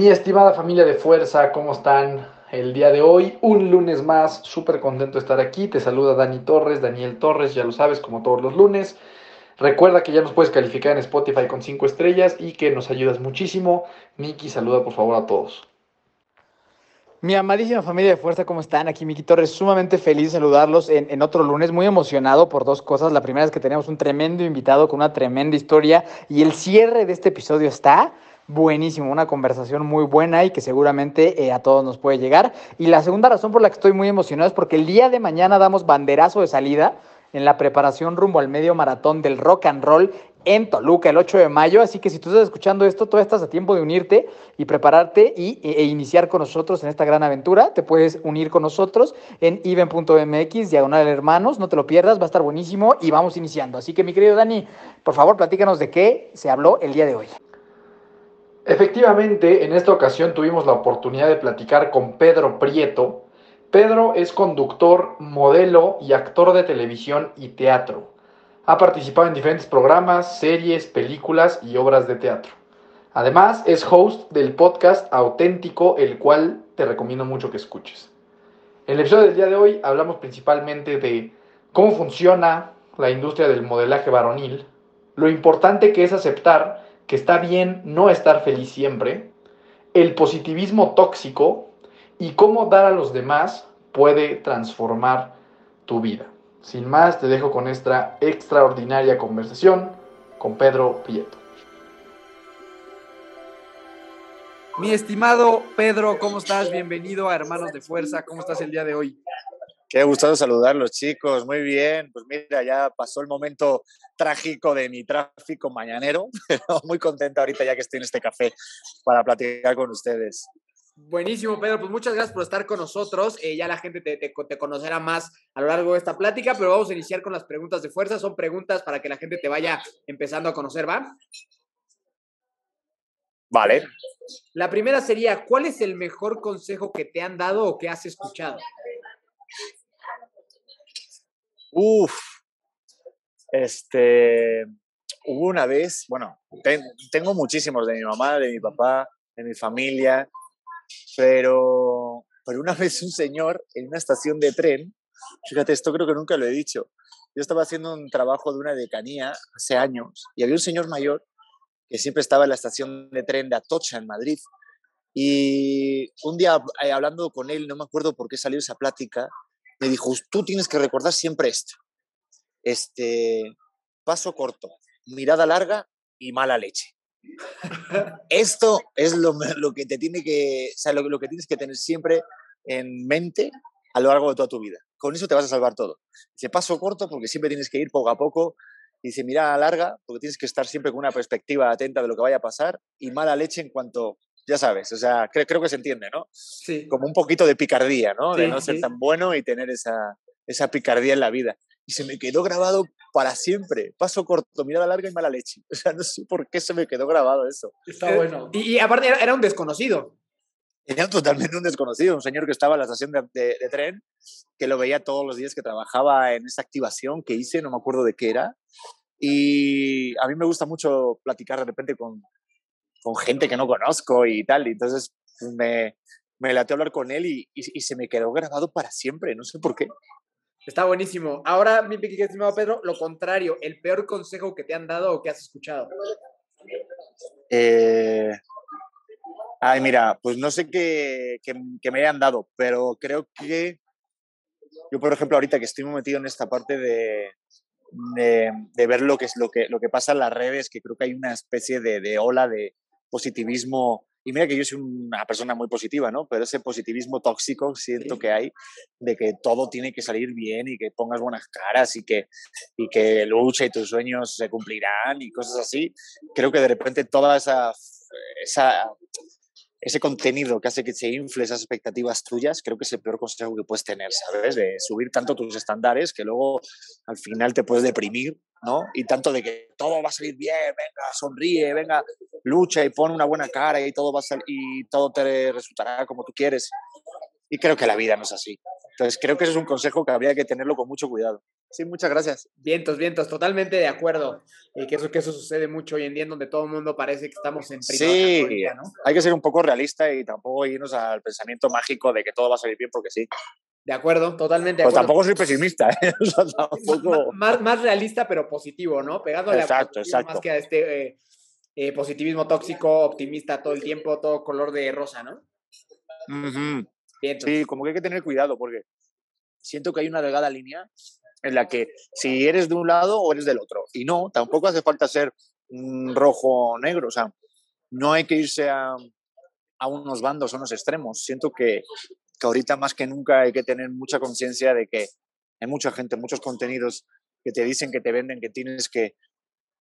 Mi estimada familia de fuerza, ¿cómo están el día de hoy? Un lunes más, súper contento de estar aquí. Te saluda Dani Torres, Daniel Torres, ya lo sabes, como todos los lunes. Recuerda que ya nos puedes calificar en Spotify con 5 estrellas y que nos ayudas muchísimo. Miki, saluda por favor a todos. Mi amadísima familia de fuerza, ¿cómo están? Aquí Miki Torres, sumamente feliz de saludarlos en, en, otro lunes, muy emocionado por dos cosas. La primera es que tenemos un tremendo invitado con una tremenda historia y el cierre de este episodio está buenísimo, una conversación muy buena y que seguramente eh, a todos nos puede llegar. Y la segunda razón por la que estoy muy emocionado es porque el día de mañana damos banderazo de salida en la preparación rumbo al medio maratón del rock and roll en Toluca el 8 de mayo. Así que si tú estás escuchando esto, todavía estás a tiempo de unirte y prepararte y, e, e iniciar con nosotros en esta gran aventura. Te puedes unir con nosotros en even.mx, diagonal hermanos. No te lo pierdas, va a estar buenísimo y vamos iniciando. Así que mi querido Dani, por favor, platícanos de qué se habló el día de hoy. Efectivamente, en esta ocasión tuvimos la oportunidad de platicar con Pedro Prieto. Pedro es conductor, modelo y actor de televisión y teatro. Ha participado en diferentes programas, series, películas y obras de teatro. Además, es host del podcast Auténtico, el cual te recomiendo mucho que escuches. En el episodio del día de hoy hablamos principalmente de cómo funciona la industria del modelaje varonil, lo importante que es aceptar que está bien no estar feliz siempre, el positivismo tóxico y cómo dar a los demás puede transformar tu vida. Sin más, te dejo con esta extraordinaria conversación con Pedro Prieto. Mi estimado Pedro, ¿cómo estás? Bienvenido a Hermanos de Fuerza. ¿Cómo estás el día de hoy? Qué gustado saludarlos, chicos. Muy bien. Pues mira, ya pasó el momento trágico de mi tráfico mañanero, pero muy contento ahorita ya que estoy en este café para platicar con ustedes. Buenísimo, Pedro. Pues muchas gracias por estar con nosotros. Eh, ya la gente te, te, te, conocerá más a lo largo de esta plática, pero vamos a iniciar con las preguntas de fuerza. Son preguntas para que la gente te vaya empezando a conocer, ¿va? Vale. La primera sería, ¿cuál es el mejor consejo que te han dado o que has escuchado? Uf, este, hubo una vez, bueno, ten, tengo muchísimos de mi mamá, de mi papá, de mi familia, pero, pero una vez un señor en una estación de tren, fíjate, esto creo que nunca lo he dicho, yo estaba haciendo un trabajo de una decanía hace años y había un señor mayor que siempre estaba en la estación de tren de Atocha, en Madrid, y un día eh, hablando con él, no me acuerdo por qué salió esa plática, me dijo, tú tienes que recordar siempre esto. Este, paso corto, mirada larga y mala leche. esto es lo, que te tiene que, o sea, lo, lo, que tienes que tener siempre en mente a lo largo de toda tu vida. Con eso te vas a salvar todo. Dice paso corto porque siempre tienes que ir poco a poco. Dice mirada larga porque tienes que estar siempre con una perspectiva atenta de lo que vaya a pasar y mala leche en cuanto ya sabes, o sea, creo, creo que se entiende, ¿no? Sí. Como un poquito de picardía, ¿no? Sí, de no ser sí. tan bueno y tener esa, esa picardía en la vida. Y se me quedó grabado para siempre. Paso corto, mirada larga y mala leche. O sea, no sé por qué se me quedó grabado eso. Está bueno. Y, y aparte era, era, un desconocido. Era totalmente un desconocido, un señor que estaba en la estación de, de, de, tren, que lo veía todos los días que trabajaba en esa activación que hice, no me acuerdo de qué era. Y a mí me gusta mucho platicar de repente con, con gente que no conozco y tal. Y entonces pues, me, me late hablar con él y, y, y, se me quedó grabado para siempre, no sé por qué. Está buenísimo. Ahora, mi pequeño estimado Pedro, lo contrario, el peor consejo que te han dado o que has escuchado. Eh, ay, mira, pues no sé qué, qué, qué, me hayan dado, pero creo que yo, por ejemplo, ahorita que estoy muy metido en esta parte de, de, de ver lo que, es, lo, que, lo que pasa en las redes, que creo que hay una especie de, de ola de positivismo y mira que yo soy una persona muy positiva, ¿no? Pero ese positivismo tóxico siento que hay de que todo tiene que salir bien y que pongas buenas caras y que, y que lucha y tus sueños se cumplirán y cosas así. Creo que de repente toda esa, esa ese contenido que hace que se infle esas expectativas tuyas, creo que es el peor consejo que puedes tener, ¿sabes? De subir tanto tus estándares que luego al final te puedes deprimir, ¿no? Y tanto de que todo va a salir bien, venga, sonríe, venga, lucha y pon una buena cara y todo va a salir, y todo te resultará como tú quieres. Y creo que la vida no es así. Entonces creo que ese es un consejo que habría que tenerlo con mucho cuidado. Sí, muchas gracias. Vientos, vientos, totalmente de acuerdo. Y que eso, que eso sucede mucho hoy en día, en donde todo el mundo parece que estamos en Sí, ¿no? hay que ser un poco realista y tampoco irnos al pensamiento mágico de que todo va a salir bien porque sí. De acuerdo, totalmente. De acuerdo. tampoco soy pesimista, ¿eh? tampoco... más, más, realista, pero positivo, ¿no? Pegándole exacto, exacto. más que a este eh, eh, positivismo tóxico, optimista todo el tiempo, todo color de rosa, ¿no? Sí, como que hay que tener cuidado porque siento que hay una delgada línea en la que si eres de un lado o eres del otro. Y no, tampoco hace falta ser rojo o negro, o sea, no hay que irse a, a unos bandos, a unos extremos. Siento que, que ahorita más que nunca hay que tener mucha conciencia de que hay mucha gente, muchos contenidos que te dicen, que te venden, que tienes que,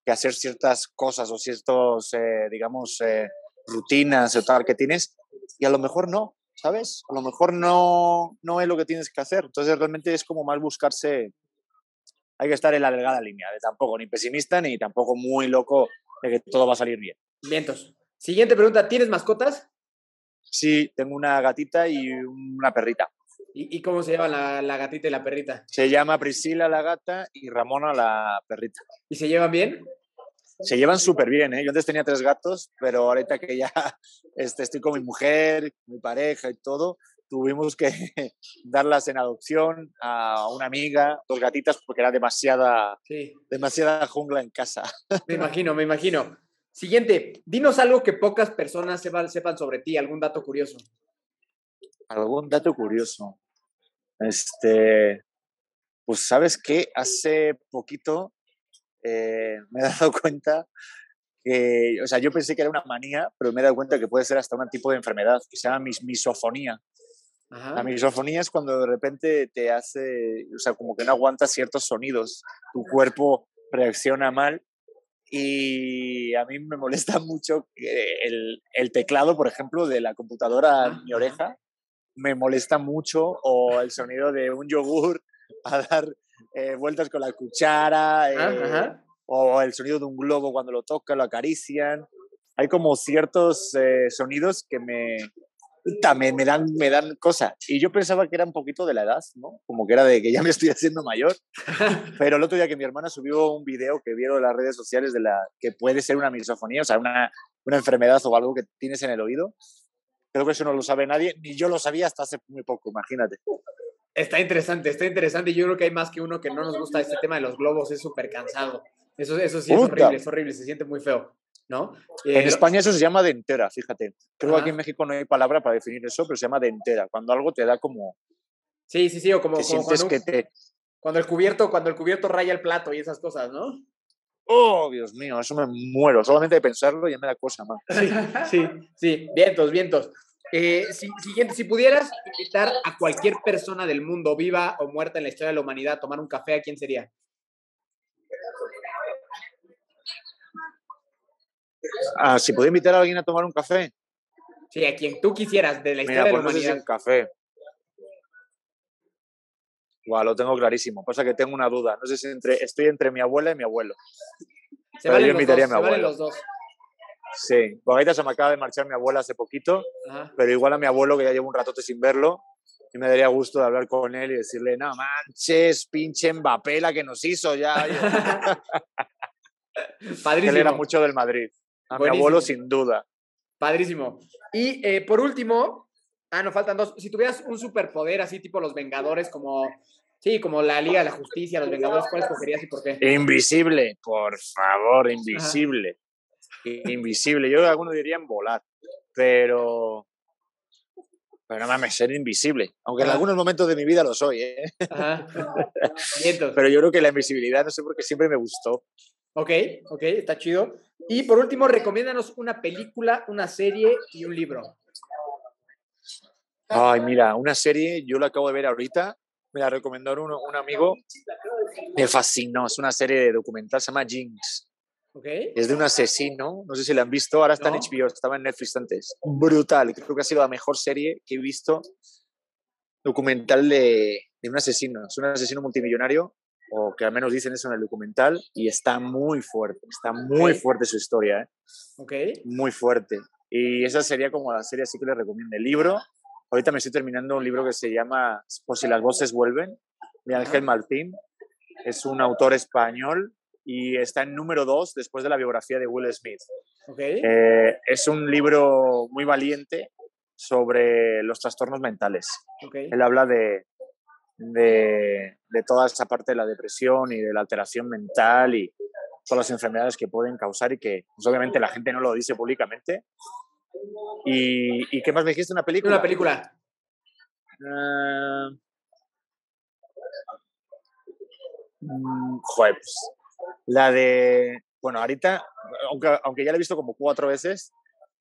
que hacer ciertas cosas o ciertos, eh, digamos, eh, rutinas o tal que tienes, y a lo mejor no, ¿sabes? A lo mejor no, no es lo que tienes que hacer. Entonces realmente es como más buscarse hay que estar en la delgada línea, de tampoco ni pesimista ni tampoco muy loco de que todo va a salir bien. Vientos. Siguiente pregunta, ¿tienes mascotas? Sí, tengo una gatita y una perrita. ¿Y, cómo se llama la, gatita y la perrita? Se llama Priscila la gata y Ramona la perrita. ¿Y se llevan bien? Se llevan súper bien, ¿eh? Yo antes tenía tres gatos, pero ahorita que ya este, estoy con mi mujer, mi pareja y todo, tuvimos que darlas en adopción a una amiga, dos gatitas, porque era demasiada, demasiada jungla en casa. Me imagino, me imagino. Siguiente, dinos algo que pocas personas sepan, sepan sobre ti, algún dato curioso. Algún dato curioso. Este, pues sabes que hace poquito eh, me he dado cuenta que, o sea, yo pensé que era una manía, pero me he dado cuenta que puede ser hasta un tipo de enfermedad que se llama mis misofonía. La misofonía es cuando de repente te hace, o sea, como que no aguantas ciertos sonidos, tu cuerpo reacciona mal y a mí me molesta mucho el, el teclado, por ejemplo, de la computadora en mi oreja, me molesta mucho, o el sonido de un yogur a dar eh, vueltas con la cuchara, eh, o el sonido de un globo cuando lo toca, lo acarician. Hay como ciertos eh, sonidos que me, también me dan, me dan cosa. Y yo pensaba que era un poquito de la edad, ¿no? Como que era de que ya me estoy haciendo mayor. Pero el otro día que mi hermana subió un video que vieron en las redes sociales de la que puede ser una misofonía, o sea, una, una enfermedad o algo que tienes en el oído. Creo que eso no lo sabe nadie, ni yo lo sabía hasta hace muy poco, imagínate. Está interesante, está interesante. Yo creo que hay más que uno que no nos gusta este tema de los globos, es súper cansado. Eso, eso sí es horrible, es horrible, se siente muy feo. ¿no? en eh, España eso se llama dentera, fíjate. Creo que aquí en México no hay palabra para definir eso, pero se llama dentera. Cuando algo te da como... Sí, sí, sí, o como, cuando, que te... cuando, el cubierto, cuando el cubierto raya el plato y esas cosas, ¿no? Oh, Dios mío, eso me muero. Solamente de pensarlo ya me da cosa más. Sí, sí, sí. Vientos, vientos. Eh, siguiente, si pudieras invitar a cualquier persona del mundo, viva o muerta en la historia de la humanidad, a tomar un café, ¿a quién sería? Ah, si puedo invitar a alguien a tomar un café. Sí, a quien tú quisieras de la historia de la pues humanidad. un café. Wow, lo tengo clarísimo. Pasa que tengo una duda. No sé si entre, estoy entre mi abuela y mi abuelo. Se valen, los dos, se valen los dos. Sí, porque ahorita se me acaba de marchar mi abuela hace poquito, pero igual a mi abuelo, que ya llevo un ratote sin verlo, y me daría gusto de hablar con él y decirle, no manches, pinche Mbappé la que nos hizo ya. Padrísimo. Él era mucho del Madrid. A mi abuelo, sin duda. Padrísimo. Y eh, por último, ah, nos faltan dos. Si tuvieras un superpoder así, tipo los Vengadores, como. Sí, como la Liga de la Justicia, los Vengadores, ¿cuál escogerías y por qué? Invisible, por favor, invisible. Invisible. Yo algunos dirían volar, pero. Pero no mames, ser invisible. Aunque en algunos momentos de mi vida lo soy, ¿eh? pero yo creo que la invisibilidad, no sé por qué siempre me gustó. Ok, ok, está chido. Y por último, recomiéndanos una película, una serie y un libro. Ay, mira, una serie, yo la acabo de ver ahorita, me la recomendó un, un amigo, me fascinó, es una serie de documental, se llama Jinx. Okay. Es de un asesino, no sé si la han visto, ahora está No. en HBO, estaba en Netflix antes. Brutal, creo que ha sido la mejor serie que he visto documental de, de un asesino. Es un asesino multimillonario, o que al menos dicen eso en el documental, y está muy fuerte, está muy Ok. fuerte su historia, ¿eh? Ok. muy fuerte. Y esa sería como la serie así que les recomiendo. El libro, ahorita me estoy terminando un libro que se llama Por si las voces vuelven, de Ángel Martín. Es un autor español y está en número dos después de la biografía de Will Smith. Eh, es un libro muy valiente sobre los trastornos mentales. Él habla de, de, de toda esa parte de la depresión y de la alteración mental y todas las enfermedades que pueden causar y que pues, obviamente la gente no lo dice públicamente. ¿Y, y qué más me dijiste? ¿Una película? Una película. Joder, pues, la de... Bueno, ahorita, aunque, aunque ya la he visto como cuatro veces,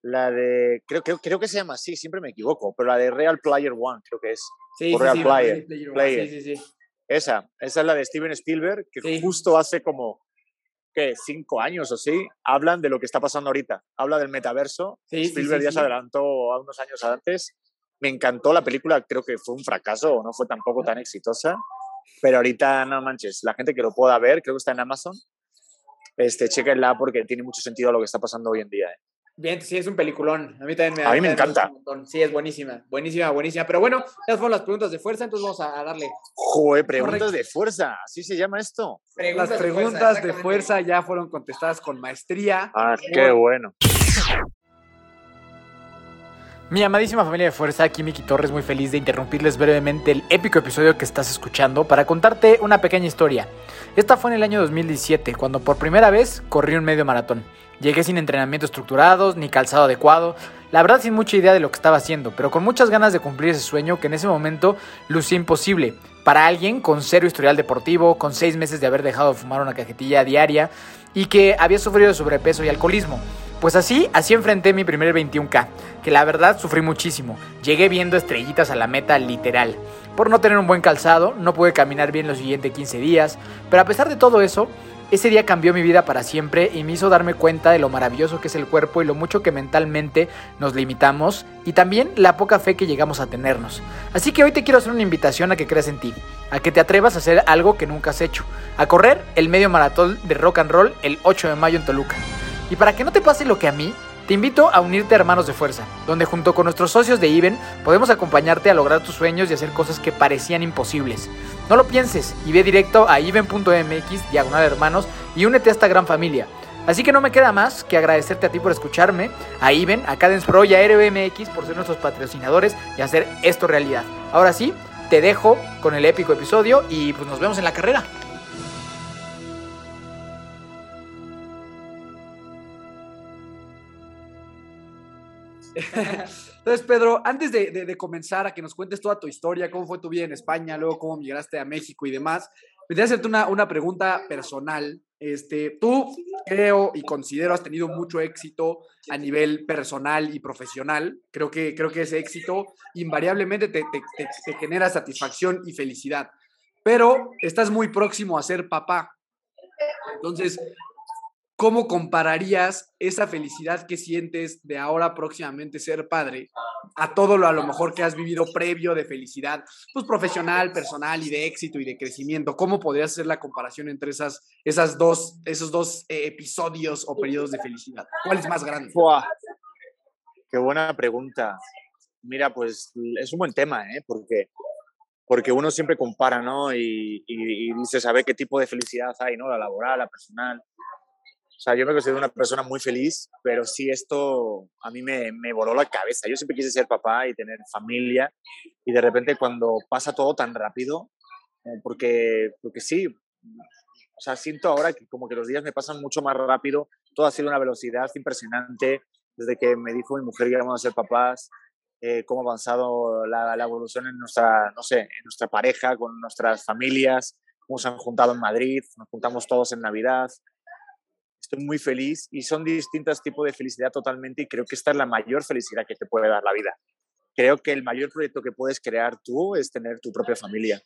la de... Creo, creo, creo que se llama así, siempre me equivoco, pero la de Real Player One, creo que es. Sí, O sí, Real sí, Player, Player Player. Sí, sí, sí. Esa, esa es la de Steven Spielberg, que justo hace como, ¿qué? Cinco años o sí, hablan de lo que está pasando ahorita. Habla del metaverso. Spielberg ya se adelantó a unos años antes. Me encantó la película, creo que fue un fracaso no fue tampoco tan exitosa. Pero ahorita, no manches, la gente que lo pueda ver, creo que está en Amazon, este, chéquenla porque tiene mucho sentido lo que está pasando hoy en día. ¿eh? Bien, sí, es un peliculón. A mí también me A mí me encanta. un montón. Sí, es buenísima, buenísima, buenísima. Pero bueno, esas fueron las preguntas de fuerza, entonces vamos a, darle. Joder, preguntas Correcto. de fuerza, así se llama esto. Preguntas Las de fuerza, preguntas de fuerza ya fueron contestadas con maestría. Ah, qué bueno. Mi amadísima familia de fuerza, aquí Miki Torres, muy feliz de interrumpirles brevemente el épico episodio que estás escuchando para contarte una pequeña historia. Esta fue en el año 2017, cuando por primera vez corrí un medio maratón. Llegué sin entrenamiento estructurados, ni calzado adecuado, la verdad sin mucha idea de lo que estaba haciendo, pero con muchas ganas de cumplir ese sueño que en ese momento lucía imposible. Para alguien con cero historial deportivo, con seis meses de haber dejado de fumar una cajetilla diaria y que había sufrido de sobrepeso y alcoholismo. Pues así, así enfrenté mi primer 21K, que la verdad sufrí muchísimo. Llegué viendo estrellitas a la meta literal. Por no tener un buen calzado, no pude caminar bien los siguientes 15 días, pero a pesar de todo eso, ese día cambió mi vida para siempre y me hizo darme cuenta de lo maravilloso que es el cuerpo y lo mucho que mentalmente nos limitamos y también la poca fe que llegamos a tenernos. Así que hoy te quiero hacer una invitación a que creas en ti, a que te atrevas a hacer algo que nunca has hecho, a correr el medio maratón de rock and roll el 8 de mayo en Toluca. Y para que no te pase lo que a mí, te invito a unirte a Hermanos de Fuerza, donde junto con nuestros socios de IBEN podemos acompañarte a lograr tus sueños y hacer cosas que parecían imposibles. No lo pienses y ve directo a iben.mx diagonal hermanos y únete a esta gran familia. Así que no me queda más que agradecerte a ti por escucharme, a Iben, a Cadence Pro y a RBMX por ser nuestros patrocinadores y hacer esto realidad. Ahora sí, te dejo con el épico episodio y pues nos vemos en la carrera. Entonces, Pedro, antes de, comenzar a que nos cuentes toda tu historia, cómo fue tu vida en España, luego cómo migraste a México y demás, me gustaría hacerte una, una pregunta personal. Este, tú creo y considero has tenido mucho éxito a nivel personal y profesional. Creo que, creo que ese éxito invariablemente te, te- te- te genera satisfacción y felicidad. Pero estás muy próximo a ser papá. Entonces, ¿cómo compararías esa felicidad que sientes de ahora próximamente ser padre a todo lo a lo mejor que has vivido previo de felicidad, pues profesional, personal y de éxito y de crecimiento? ¿Cómo podrías hacer la comparación entre esas, esas dos, esos dos eh, episodios o periodos de felicidad? ¿Cuál es más grande? Qué buena pregunta. Mira, pues es un buen tema, ¿eh? Porque, porque uno siempre compara, ¿no? Y, y, y dice, qué tipo de felicidad hay, ¿no? La laboral, la personal. O sea, yo me considero una persona muy feliz, pero sí esto a mí me, me voló la cabeza. Yo siempre quise ser papá y tener familia y de repente cuando pasa todo tan rápido, eh, porque, porque sí, o sea, siento ahora que como que los días me pasan mucho más rápido, todo ha sido una velocidad impresionante desde que me dijo mi mujer que íbamos a ser papás, eh, cómo ha avanzado la, la evolución en nuestra, no sé, en nuestra pareja, con nuestras familias, cómo se han juntado en Madrid, nos juntamos todos en Navidad. Estoy muy feliz y son distintos tipos de felicidad totalmente y creo que esta es la mayor felicidad que te puede dar la vida. Creo que el mayor proyecto que puedes crear tú es tener tu propia familia.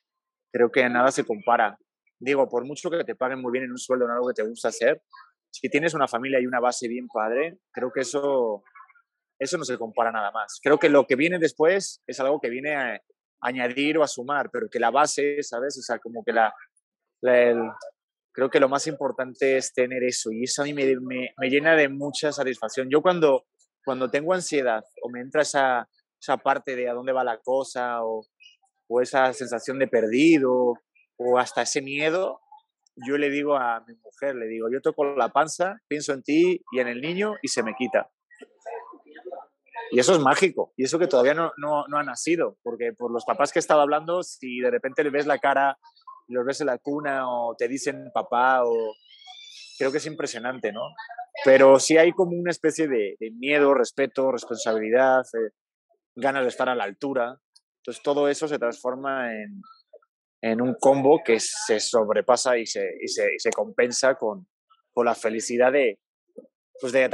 Creo que nada se compara. Digo, por mucho que te paguen muy bien en un sueldo en algo que te gusta hacer, si tienes una familia y una base bien padre, creo que eso, eso no se compara nada más. Creo que lo que viene después es algo que viene a añadir o a sumar, pero que la base, ¿sabes? O sea, como que la, creo que lo más importante es tener eso y eso a mí me, me, llena de mucha satisfacción. Yo cuando, cuando tengo ansiedad o me entra esa, esa parte de a dónde va la cosa o, o esa sensación de perdido o hasta ese miedo, yo le digo a mi mujer, le digo, yo toco la panza, pienso en ti y en el niño y se me quita. Y eso es mágico, y eso que todavía no, no, no ha nacido, porque por los papás que he estado hablando, si de repente le ves la cara los ves en la cuna o te dicen papá o creo que es impresionante, ¿no? Pero sí hay como una especie de, miedo, respeto, responsabilidad, eh, ganas de estar a la altura. Entonces todo eso se transforma en, en un combo que se sobrepasa y se, y se, se compensa con, con, la felicidad de, pues de,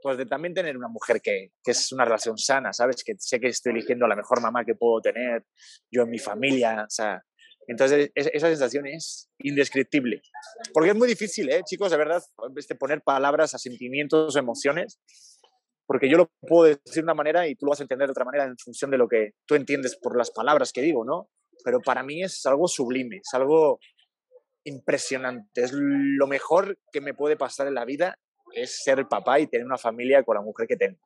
pues de también tener una mujer que, que, es una relación sana, ¿sabes? Que sé que estoy eligiendo la mejor mamá que puedo tener, yo en mi familia, o sea, entonces, esa sensación es indescriptible. Porque es muy difícil, ¿eh, chicos? De verdad, este, poner palabras a sentimientos, emociones, porque yo lo puedo decir de una manera y tú lo vas a entender de otra manera en función de lo que tú entiendes por las palabras que digo, ¿no? Pero para mí es algo sublime, es algo impresionante. Es lo mejor que me puede pasar en la vida, es ser papá y tener una familia con la mujer que tengo.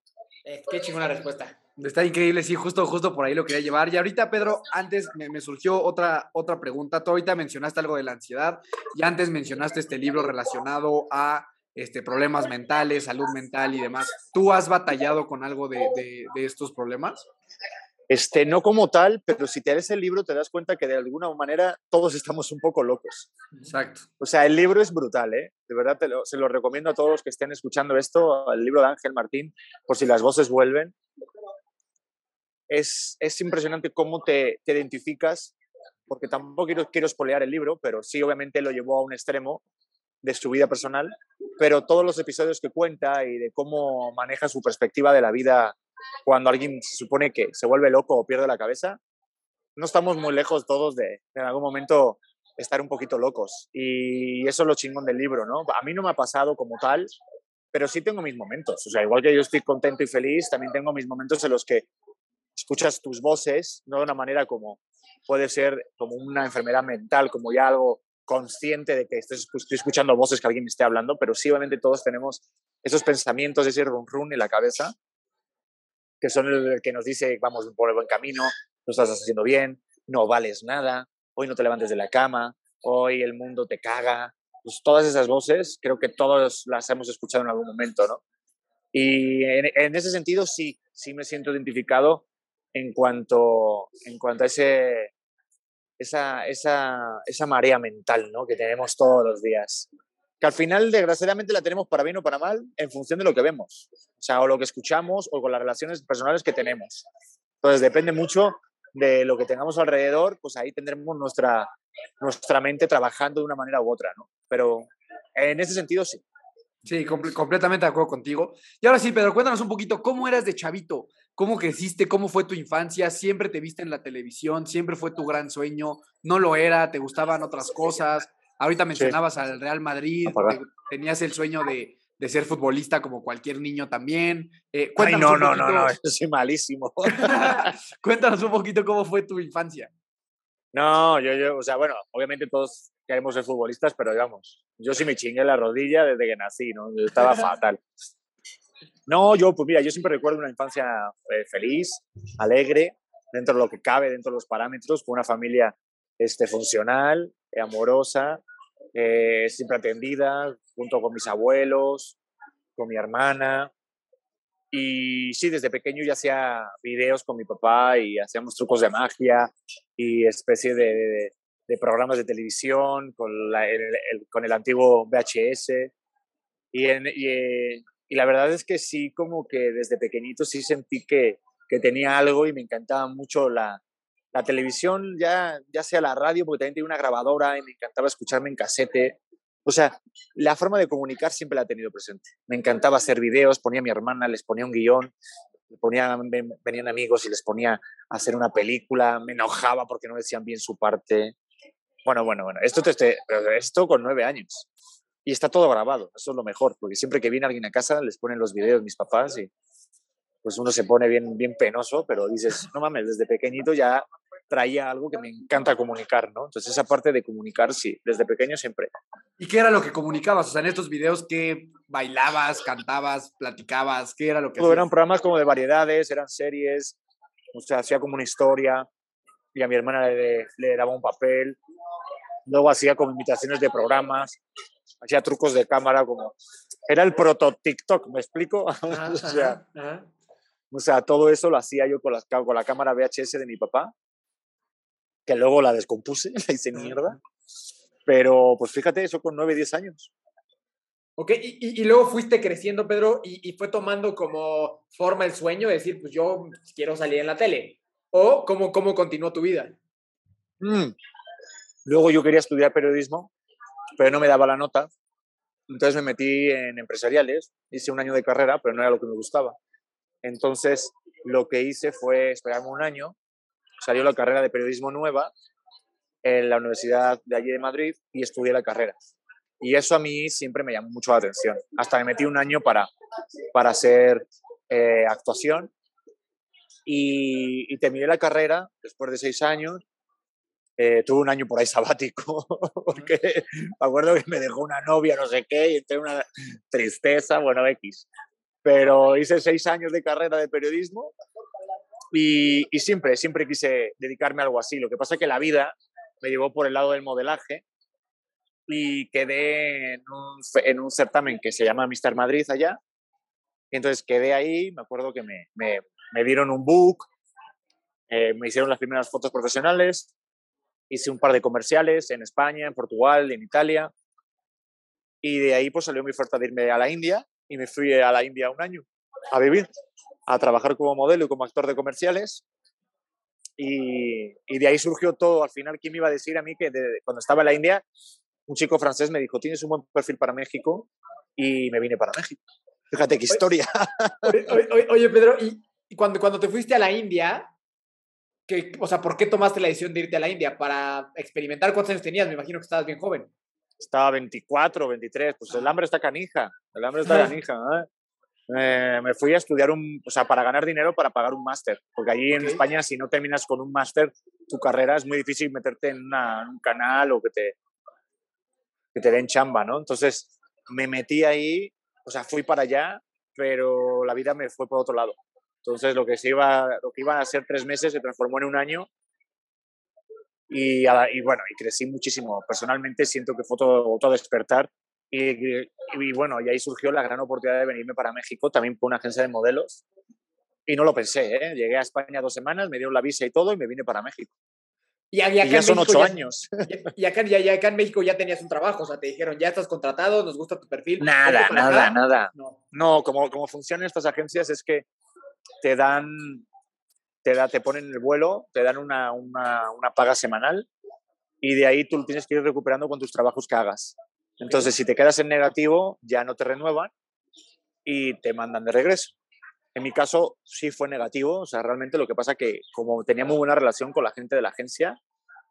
Eh, qué chingona respuesta. Está increíble, sí, justo, justo por ahí lo quería llevar. Y ahorita, Pedro, antes me, surgió otra, otra pregunta. Tú ahorita mencionaste algo de la ansiedad y antes mencionaste este libro relacionado a este, problemas mentales, salud mental y demás. ¿Tú has batallado con algo de, de, estos problemas? Este, no como tal, pero si te lees el libro te das cuenta que de alguna manera todos estamos un poco locos. Exacto. O sea, el libro es brutal, ¿eh? De verdad se lo recomiendo a todos los que estén escuchando esto, el libro de Ángel Martín, por si las voces vuelven es, es impresionante cómo te, identificas, porque tampoco quiero, quiero el libro, pero sí obviamente lo llevó a un extremo de su vida personal, pero todos los episodios que cuenta y de cómo maneja su perspectiva de la vida cuando alguien se supone que se vuelve loco o pierde la cabeza, no estamos muy lejos todos de, en algún momento estar un poquito locos. Y eso es lo chingón del libro, ¿no? A mí no me ha pasado como tal, pero sí tengo mis momentos. O sea, igual que yo estoy contento y feliz, también tengo mis momentos en los que escuchas tus voces, no de una manera como puede ser como una enfermedad mental, como ya algo consciente de que estoy escuchando voces que alguien me esté hablando, pero sí, obviamente todos tenemos esos pensamientos, ese run run en la cabeza, que son el que nos dice, vamos por el buen camino, lo estás haciendo bien, no vales nada, hoy no te levantes de la cama, hoy el mundo te caga. Pues todas esas voces creo que todos las hemos escuchado en algún momento, ¿no? Y en, en ese sentido sí, sí me siento identificado en cuanto, en cuanto a ese, esa, esa, esa marea mental ¿no? que tenemos todos los días. Que al final, desgraciadamente, la tenemos para bien o para mal en función de lo que vemos. O sea, o lo que escuchamos o con las relaciones personales que tenemos. Entonces, depende mucho de lo que tengamos alrededor, pues ahí tendremos nuestra, nuestra mente trabajando de una manera u otra, ¿no? Pero en ese sentido, sí. Sí, completamente de acuerdo contigo. Y ahora sí, Pedro, cuéntanos un poquito, ¿cómo eras de chavito? ¿Cómo creciste? ¿Cómo fue tu infancia? ¿Siempre te viste en la televisión? ¿Siempre fue tu gran sueño? ¿No lo era? ¿Te gustaban otras cosas? Ahorita mencionabas al Real Madrid, tenías el sueño de, de, ser futbolista como cualquier niño también. Eh, Ay, no, no, no, no, soy malísimo. cuéntanos un poquito cómo fue tu infancia. No, yo, yo, o sea, bueno, obviamente todos queremos ser futbolistas, pero digamos, yo sí me chingué la rodilla desde que nací, ¿no? Yo estaba fatal. No, yo, pues mira, yo siempre recuerdo una infancia eh, feliz, alegre, dentro de lo que cabe, dentro de los parámetros, con una familia este, funcional, eh, amorosa, eh, siempre atendida, junto con mis abuelos, con mi hermana. Y sí, desde pequeño ya hacía videos con mi papá y hacíamos trucos de magia y especie de, programas de televisión, con, el, con el antiguo VHS. Y, en, eh, y, la verdad es que sí, como que desde pequeñito sí sentí que, que tenía algo y me encantaba mucho la, la, televisión, ya, ya sea la radio, porque también tenía una grabadora y me encantaba escucharme en casete. O sea, la forma de comunicar siempre la he tenido presente. Me encantaba hacer videos, ponía a mi hermana, les ponía un guion, ponía, venían amigos y les ponía a hacer una película, me enojaba porque no decían bien su parte. Bueno, bueno, bueno, esto, te, esto con nueve años. Y está todo grabado, eso es lo mejor, porque siempre que viene alguien a casa les ponen los videos mis papás y pues uno se pone bien, bien penoso, pero dices, no mames, desde pequeñito ya traía algo que me encanta comunicar, ¿no? Entonces esa parte de comunicar, sí, desde pequeño siempre. ¿Y qué era lo que comunicabas? O sea, en estos videos, ¿qué bailabas, cantabas, platicabas? ¿Qué era lo que... Todo eran programas como de variedades, eran series, o sea, hacía como una historia y a mi hermana le, le daba un papel. Luego hacía como imitaciones de programas, hacía trucos de cámara como... Era el proto TikTok, ¿me explico? o, sea, o sea, todo eso lo hacía yo con la, con la cámara VHS de mi papá que luego la descompuse, la hice mierda. Pero pues fíjate, eso con 9, 10 años. Ok, y, y, luego fuiste creciendo, Pedro, y, y, fue tomando como forma el sueño de decir, pues yo quiero salir en la tele. ¿O cómo, cómo continuó tu vida? Mm. Luego yo quería estudiar periodismo, pero no me daba la nota. Entonces me metí en empresariales, hice un año de carrera, pero no era lo que me gustaba. Entonces lo que hice fue esperarme un año salió la carrera de periodismo nueva en la Universidad de allí de Madrid y estudié la carrera. Y eso a mí siempre me llamó mucho la atención. Hasta me metí un año para, para hacer eh, actuación y, y, terminé la carrera después de seis años. Eh, tuve un año por ahí sabático, porque me acuerdo que me dejó una novia, no sé qué, y entré una tristeza, bueno, X. Pero hice seis años de carrera de periodismo y, siempre, siempre quise dedicarme a algo así. Lo que pasa es que la vida me llevó por el lado del modelaje y quedé en un, en un certamen que se llama Mister Madrid allá. Y entonces quedé ahí, me acuerdo que me, me, me dieron un book, eh, me hicieron las primeras fotos profesionales, hice un par de comerciales en España, en Portugal, en Italia. Y de ahí pues salió mi oferta de irme a la India y me fui a la India un año a vivir a trabajar como modelo y como actor de comerciales. Y, y, de ahí surgió todo. Al final, ¿quién me iba a decir a mí que cuando estaba en la India, un chico francés me dijo, tienes un buen perfil para México y me vine para México? Fíjate qué historia. Oye, oye, Pedro, y, cuando, cuando te fuiste a la India, que, o sea, ¿por qué tomaste la decisión de irte a la India? ¿Para experimentar cuántos años tenías? Me imagino que estabas bien joven. Estaba 24, 23, pues el hambre está canija, el hambre está canija. ¿eh? Eh, me fui a estudiar un, o sea, para ganar dinero para pagar un máster, porque allí en España si no terminas con un máster, tu carrera es muy difícil meterte en, un canal o que te, que te den chamba, ¿no? Entonces me metí ahí, o sea, fui para allá, pero la vida me fue por otro lado. Entonces lo que, se iba, lo que iban a ser tres meses se transformó en un año y, y bueno, y crecí muchísimo. Personalmente siento que fue todo, otro despertar y, bueno, y ahí surgió la gran oportunidad de venirme para México, también por una agencia de modelos. Y no lo pensé, ¿eh? Llegué a España dos semanas, me dieron la visa y todo y me vine para México. Y, ya son ocho años. Y, acá, ya, acá, en México ya tenías un trabajo, o sea, te dijeron, ya estás contratado, nos gusta tu perfil. Nada, nada, nada. No, no como, como funcionan estas agencias es que te dan, te, da, te ponen el vuelo, te dan una, una, una paga semanal y de ahí tú tienes que ir recuperando con tus trabajos que hagas. Entonces, si te quedas en negativo, ya no te renuevan y te mandan de regreso. En mi caso, sí fue negativo. O sea, realmente lo que pasa que como tenía muy buena relación con la gente de la agencia,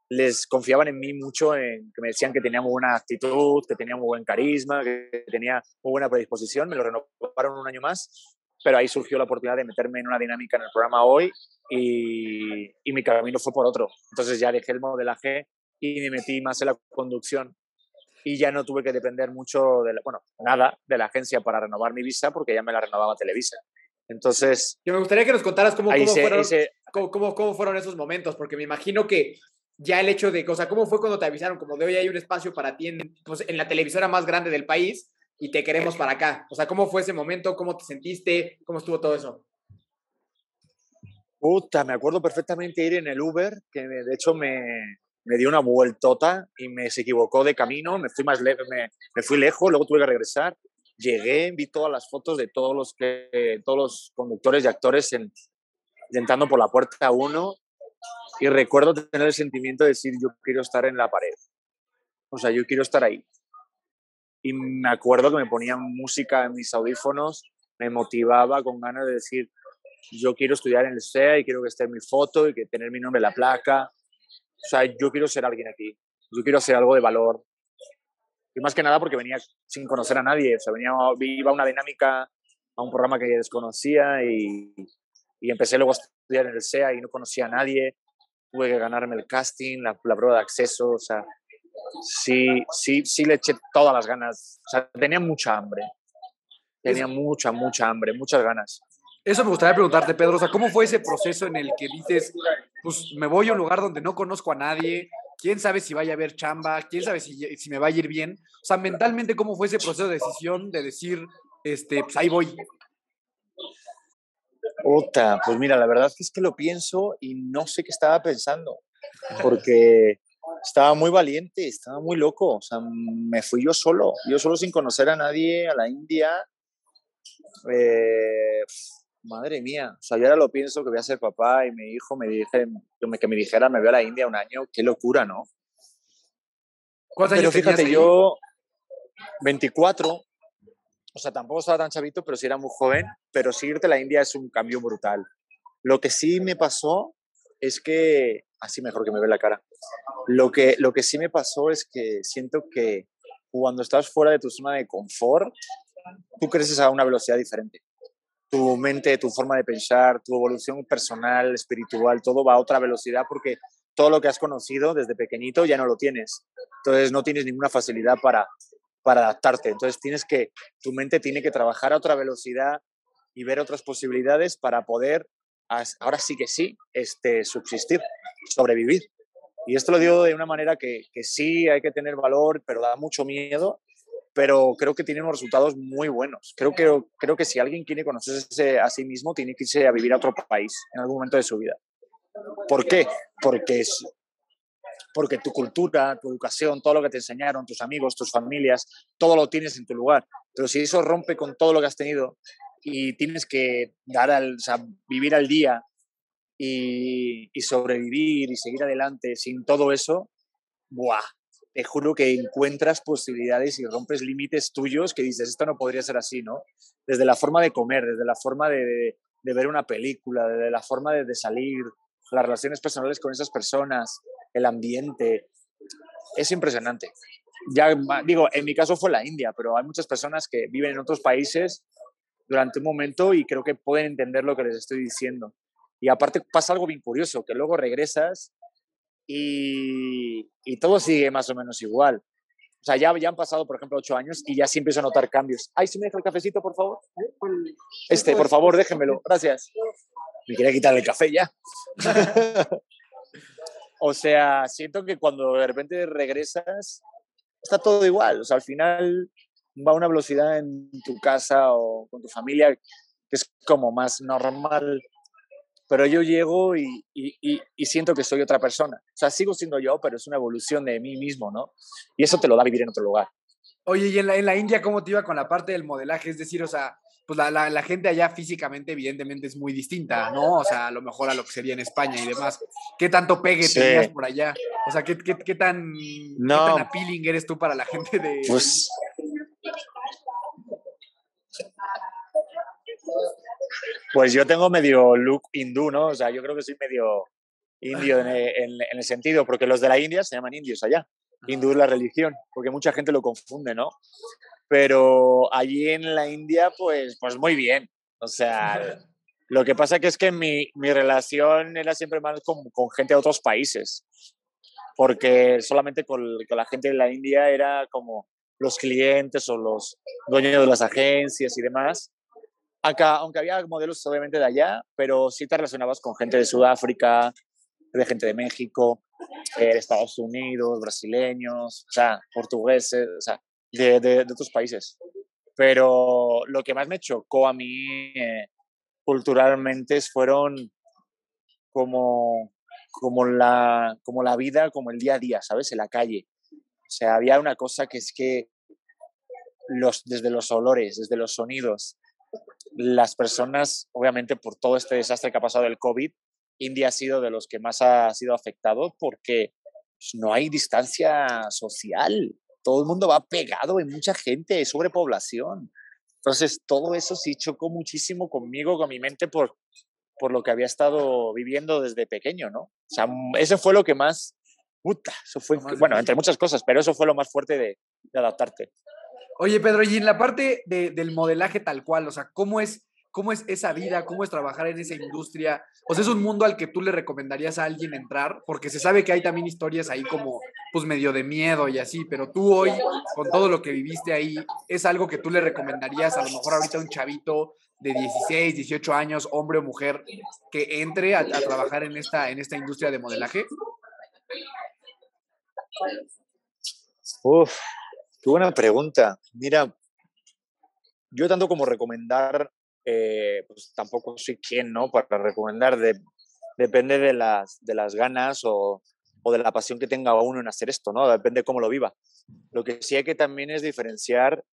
les confiaban en mí mucho, en que me decían que tenía muy buena actitud, que tenía muy buen carisma, que tenía muy buena predisposición. Me lo renovaron un año más, pero ahí surgió la oportunidad de meterme en una dinámica en el programa hoy y, y mi camino fue por otro. Entonces ya dejé el modelaje y me metí más en la conducción y ya no tuve que depender mucho, de bueno, nada de la agencia para renovar mi visa porque ya me la renovaba Televisa. Entonces... Yo me gustaría que nos contaras cómo, cómo, fueron, cómo, cómo, fueron, esos momentos, porque me imagino que ya el hecho de, o sea, ¿cómo fue cuando te avisaron? Como de hoy hay un espacio para ti en, pues, en la televisora más grande del país y te queremos para acá. O sea, ¿cómo fue ese momento? ¿Cómo te sentiste? ¿Cómo estuvo todo eso? Puta, me acuerdo perfectamente ir en el Uber, que de hecho me, me dio una vueltota y me se equivocó de camino, me fui más me, me, fui lejos, luego tuve que regresar. Llegué, vi todas las fotos de todos los que todos los conductores y actores en, entrando por la puerta uno y recuerdo tener el sentimiento de decir yo quiero estar en la pared. O sea, yo quiero estar ahí. Y me acuerdo que me ponían música en mis audífonos, me motivaba con ganas de decir, yo quiero estudiar en el SEA y quiero que esté mi foto y que tener mi nombre en la placa. O sea, yo quiero ser alguien aquí, yo quiero hacer algo de valor. Y más que nada porque venía sin conocer a nadie, o sea, venía, iba una dinámica, a un programa que desconocía y, y empecé luego a estudiar en el SEA y no conocía a nadie. Tuve que ganarme el casting, la, la prueba de acceso, o sea, sí, sí, sí le eché todas las ganas. O sea, tenía mucha hambre. Tenía mucha, mucha hambre, muchas ganas. Eso me gustaría preguntarte, Pedro. O sea, ¿cómo fue ese proceso en el que dices, pues me voy a un lugar donde no conozco a nadie? ¿Quién sabe si vaya a haber chamba? ¿Quién sabe si, si me va a ir bien? O sea, mentalmente, ¿cómo fue ese proceso de decisión de decir, este, pues ahí voy? Otra, pues mira, la verdad es que lo pienso y no sé qué estaba pensando, porque estaba muy valiente, estaba muy loco, o sea, me fui yo solo, yo solo sin conocer a nadie, a la India. Eh, madre mía, o sea, yo ahora lo pienso que voy a ser papá y mi hijo me dije, que me dijera, me voy a la India un año, qué locura, ¿no? ¿Cuántos años Pero fíjate, yo 24, o sea, tampoco estaba tan chavito, pero sí era muy joven, pero sí irte a la India es un cambio brutal. Lo que sí me pasó es que, así mejor que me ve la cara, lo que, lo que sí me pasó es que siento que cuando estás fuera de tu zona de confort, tú creces a una velocidad diferente tu mente, tu forma de pensar, tu evolución personal, espiritual, todo va a otra velocidad porque todo lo que has conocido desde pequeñito ya no lo tienes. Entonces no tienes ninguna facilidad para, para adaptarte. Entonces tienes que, tu mente tiene que trabajar a otra velocidad y ver otras posibilidades para poder, ahora sí que sí, este, subsistir, sobrevivir. Y esto lo digo de una manera que, que sí hay que tener valor, pero da mucho miedo pero creo que tiene unos resultados muy buenos. Creo que, creo que si alguien quiere conocerse a sí mismo, tiene que irse a vivir a otro país en algún momento de su vida. ¿Por qué? Porque, es, porque tu cultura, tu educación, todo lo que te enseñaron, tus amigos, tus familias, todo lo tienes en tu lugar. Pero si eso rompe con todo lo que has tenido y tienes que dar al, vivir al día y, sobrevivir y seguir adelante sin todo eso, ¡buah! te juro que encuentras posibilidades y rompes límites tuyos que dices, esto no podría ser así, ¿no? Desde la forma de comer, desde la forma de, ver una película, desde la forma de, salir, las relaciones personales con esas personas, el ambiente. Es impresionante. Ya digo, en mi caso fue la India, pero hay muchas personas que viven en otros países durante un momento y creo que pueden entender lo que les estoy diciendo. Y aparte pasa algo bien curioso, que luego regresas y, y, todo sigue más o menos igual. O sea, ya, ya han pasado, por ejemplo, ocho años y ya sí empiezo a notar cambios. Ay, ¿sí me deja el cafecito, por favor? Este, por favor, déjenmelo. Gracias. Me quería quitar el café ya. o sea, siento que cuando de repente regresas, está todo igual. O sea, al final va a una velocidad en tu casa o con tu familia que es como más normal pero yo llego y, y, y, siento que soy otra persona. O sea, sigo siendo yo, pero es una evolución de mí mismo, ¿no? Y eso te lo da vivir en otro lugar. Oye, ¿y en la, en la India cómo te iba con la parte del modelaje? Es decir, o sea, pues la, la, la, gente allá físicamente evidentemente es muy distinta, ¿no? O sea, a lo mejor a lo que sería en España y demás. ¿Qué tanto pegue sí. tenías por allá? O sea, ¿qué, qué, qué tan, no. qué tan appealing eres tú para la gente de... Pues... Pues yo tengo medio look hindú, ¿no? O sea, yo creo que soy medio indio en, en, en el sentido, porque los de la India se llaman indios allá. Hindú es la religión, porque mucha gente lo confunde, ¿no? Pero allí en la India, pues, pues muy bien. O sea, lo que pasa que es que mi, mi relación era siempre más con, con, gente de otros países, porque solamente con, con la gente de la India era como los clientes o los dueños de las agencias y demás. Acá, aunque había modelos obviamente de allá, pero sí te relacionabas con gente de Sudáfrica, de gente de México, eh, Estados Unidos, brasileños, o sea, portugueses, o sea, de, de, de, otros países. Pero lo que más me chocó a mí eh, culturalmente fueron como, como, la, como la vida, como el día a día, ¿sabes? En la calle. Sea, había una cosa que es que los, desde los olores, desde los sonidos, las personas, obviamente por todo este desastre que ha pasado el COVID, India ha sido de los que más ha sido afectado porque pues, no hay distancia social. todo el mundo va pegado, hay mucha gente, sobrepoblación. Entonces, todo eso sí chocó muchísimo conmigo, con mi mente, por, por lo que había estado viviendo desde pequeño, ¿no? O sea, eso fue lo que más, puta, eso fue, bueno, entre muchas cosas, pero eso fue lo más fuerte de, de adaptarte. Oye, Pedro, y en la parte de, del modelaje tal cual, o sea, ¿cómo es, ¿cómo es esa vida? ¿Cómo es trabajar en esa industria? O sea, ¿es un mundo al que tú le recomendarías a alguien entrar? Porque se sabe que hay también historias ahí como, pues medio de miedo y así, pero tú hoy, con todo lo que viviste ahí, ¿es algo que tú le recomendarías a lo mejor ahorita a un chavito de 16, 18 años, hombre o mujer, que entre a, a trabajar en esta, en esta industria de modelaje? Uf, Qué buena pregunta. Mira, yo tanto como recomendar, eh, pues tampoco soy quien, ¿no? Para recomendar, de, depende de las, de las ganas o, o, de la pasión que tenga uno en hacer esto, ¿no? Depende de cómo lo viva. Lo que sí hay que también es diferenciar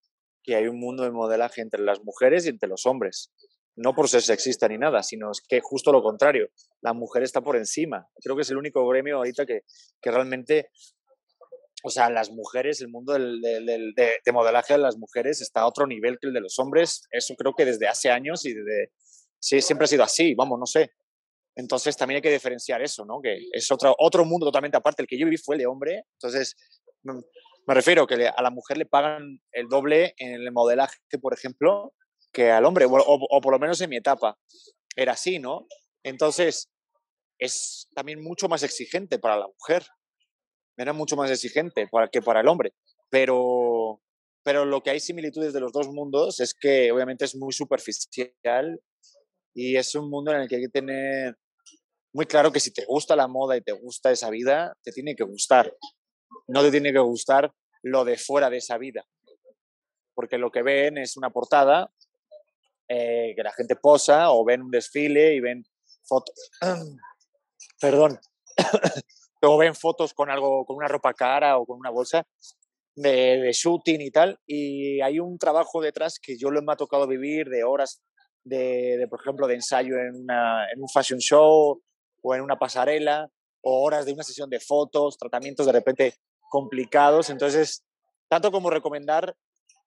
que hay un mundo de modelaje entre las mujeres y entre los hombres. No por ser sexista ni nada, sino es que justo lo contrario, la mujer está por encima. Creo que es el único gremio ahorita que, que realmente o sea, las mujeres, el mundo del, de, modelaje de las mujeres está a otro nivel que el de los hombres. Eso creo que desde hace años y desde, sí, siempre ha sido así, vamos, no sé. Entonces también hay que diferenciar eso, ¿no? Que es otro, otro mundo totalmente aparte. El que yo viví fue el de hombre. Entonces, me refiero que a la mujer le pagan el doble en el modelaje, por ejemplo, que al hombre, o por lo menos en mi etapa. Era así, ¿no? Entonces, es también mucho más exigente para la mujer era mucho más exigente para, que para el hombre. Pero, pero lo que hay similitudes de los dos mundos es que obviamente es muy superficial y es un mundo en el que hay que tener muy claro que si te gusta la moda y te gusta esa vida, te tiene que gustar. No te tiene que gustar lo de fuera de esa vida. Porque lo que ven es una portada, eh, que la gente posa o ven un desfile y ven fotos. Perdón. Luego ven fotos con algo, con una ropa cara o con una bolsa de, shooting y tal. Y hay un trabajo detrás que yo lo me ha tocado vivir de horas de, por ejemplo, de ensayo en, una, en un fashion show o en una pasarela, o horas de una sesión de fotos, tratamientos de repente complicados. Entonces, tanto como recomendar,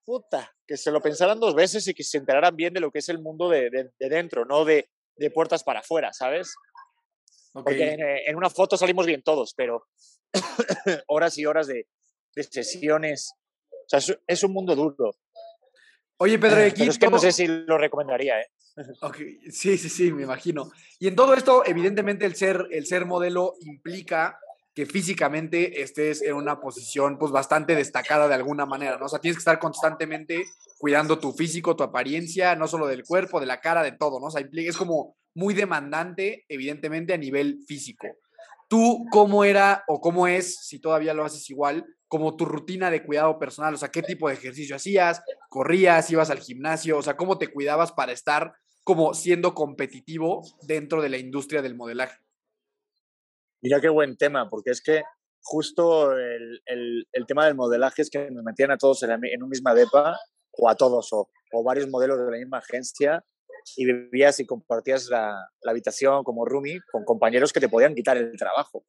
puta, que se lo pensaran dos veces y que se enteraran bien de lo que es el mundo de, de dentro, no de, de puertas para afuera, ¿sabes? Porque eh, en, una foto salimos bien todos, pero horas y horas de, sesiones. O sea, es, un mundo duro. Oye, Pedro, aquí es que no sé si lo recomendaría, ¿eh? Sí, sí, sí, me imagino. Y en todo esto, evidentemente, el ser, el ser modelo implica que físicamente estés en una posición pues bastante destacada de alguna manera, ¿no? O sea, tienes que estar constantemente cuidando tu físico, tu apariencia, no solo del cuerpo, de la cara, de todo, ¿no? O sea, es como muy demandante, evidentemente, a nivel físico. ¿Tú cómo era o cómo es, si todavía lo haces igual, como tu rutina de cuidado personal? O sea, ¿qué tipo de ejercicio hacías? ¿Corrías? ¿Ibas al gimnasio? O sea, ¿cómo te cuidabas para estar como siendo competitivo dentro de la industria del modelaje? Mira qué buen tema, porque es que justo el, el, tema del modelaje es que nos metían a todos en, en un misma depa, o a todos, o, o varios modelos de la misma agencia, y vivías y compartías la, la, habitación como roomie con compañeros que te podían quitar el trabajo.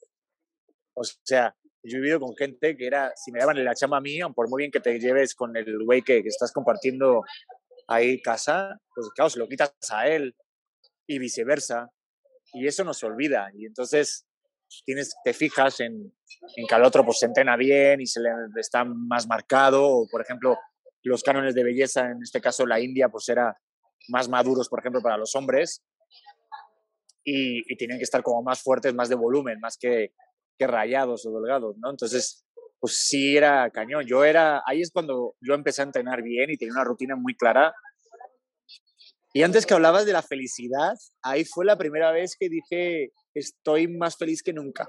O sea, yo he vivido con gente que era, si me daban la chama a mí, por muy bien que te lleves con el güey que, que, estás compartiendo ahí casa, pues claro, se lo quitas a él y viceversa. Y eso no se olvida. Y entonces tienes, te fijas en, en que al otro pues se entrena bien y se le está más marcado. O, por ejemplo, los cánones de belleza, en este caso la India, pues era más maduros, por ejemplo, para los hombres, y, tienen que estar como más fuertes, más de volumen, más que, que rayados o delgados, ¿no? Entonces, pues sí era cañón. Yo era, ahí es cuando yo empecé a entrenar bien y tenía una rutina muy clara. Y antes que hablabas de la felicidad, ahí fue la primera vez que dije, estoy más feliz que nunca.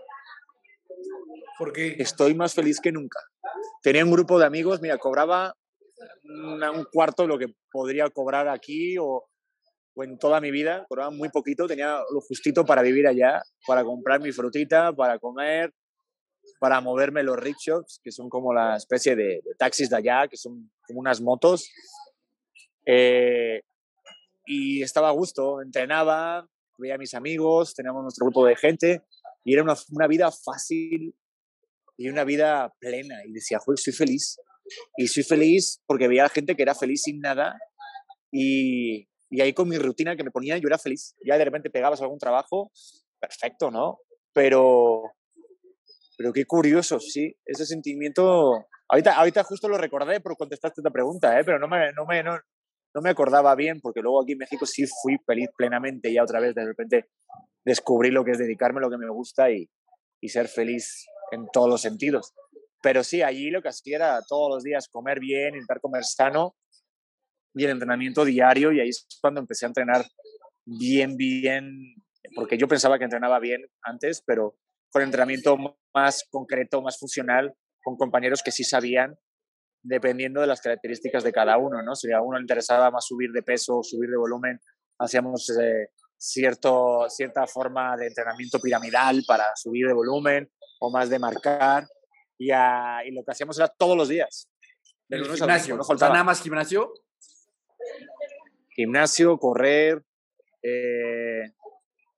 ¿Por qué? Estoy más feliz que nunca. Tenía un grupo de amigos, mira, cobraba un cuarto de lo que podría cobrar aquí o, o, en toda mi vida. Cobraba muy poquito, tenía lo justito para vivir allá, para comprar mi frutita, para comer, para moverme los rickshaws, que son como la especie de, taxis de allá, que son como unas motos. Eh, y estaba a gusto, entrenaba, veía a mis amigos, teníamos nuestro grupo de gente y era una, una vida fácil, y una vida plena. Y decía, joder, soy feliz. Y soy feliz porque veía a gente que era feliz sin nada y, y ahí con mi rutina que me ponía yo era feliz. Ya de repente pegabas algún trabajo, perfecto, ¿no? Pero, pero qué curioso, sí, ese sentimiento. Ahorita, ahorita justo lo recordé por contestaste esta pregunta, ¿eh? pero no me, no, me, no, no me acordaba bien porque luego aquí en México sí fui feliz plenamente ya otra vez de repente descubrí lo que es dedicarme lo que me gusta y, y ser feliz en todos los sentidos. Pero sí, allí lo que hacía era todos los días comer bien, intentar comer sano y el entrenamiento diario y ahí es cuando empecé a entrenar bien, bien, porque yo pensaba que entrenaba bien antes, pero con entrenamiento más concreto, más funcional, con compañeros que sí sabían, dependiendo de las características de cada uno, ¿no? Si a uno le interesaba más subir de peso, subir de volumen, hacíamos eh, cierto, cierta forma de entrenamiento piramidal para subir de volumen o más de marcar y, y lo que hacíamos era todos los días. ¿El gimnasio? ¿no? nada más gimnasio? Gimnasio, correr, eh,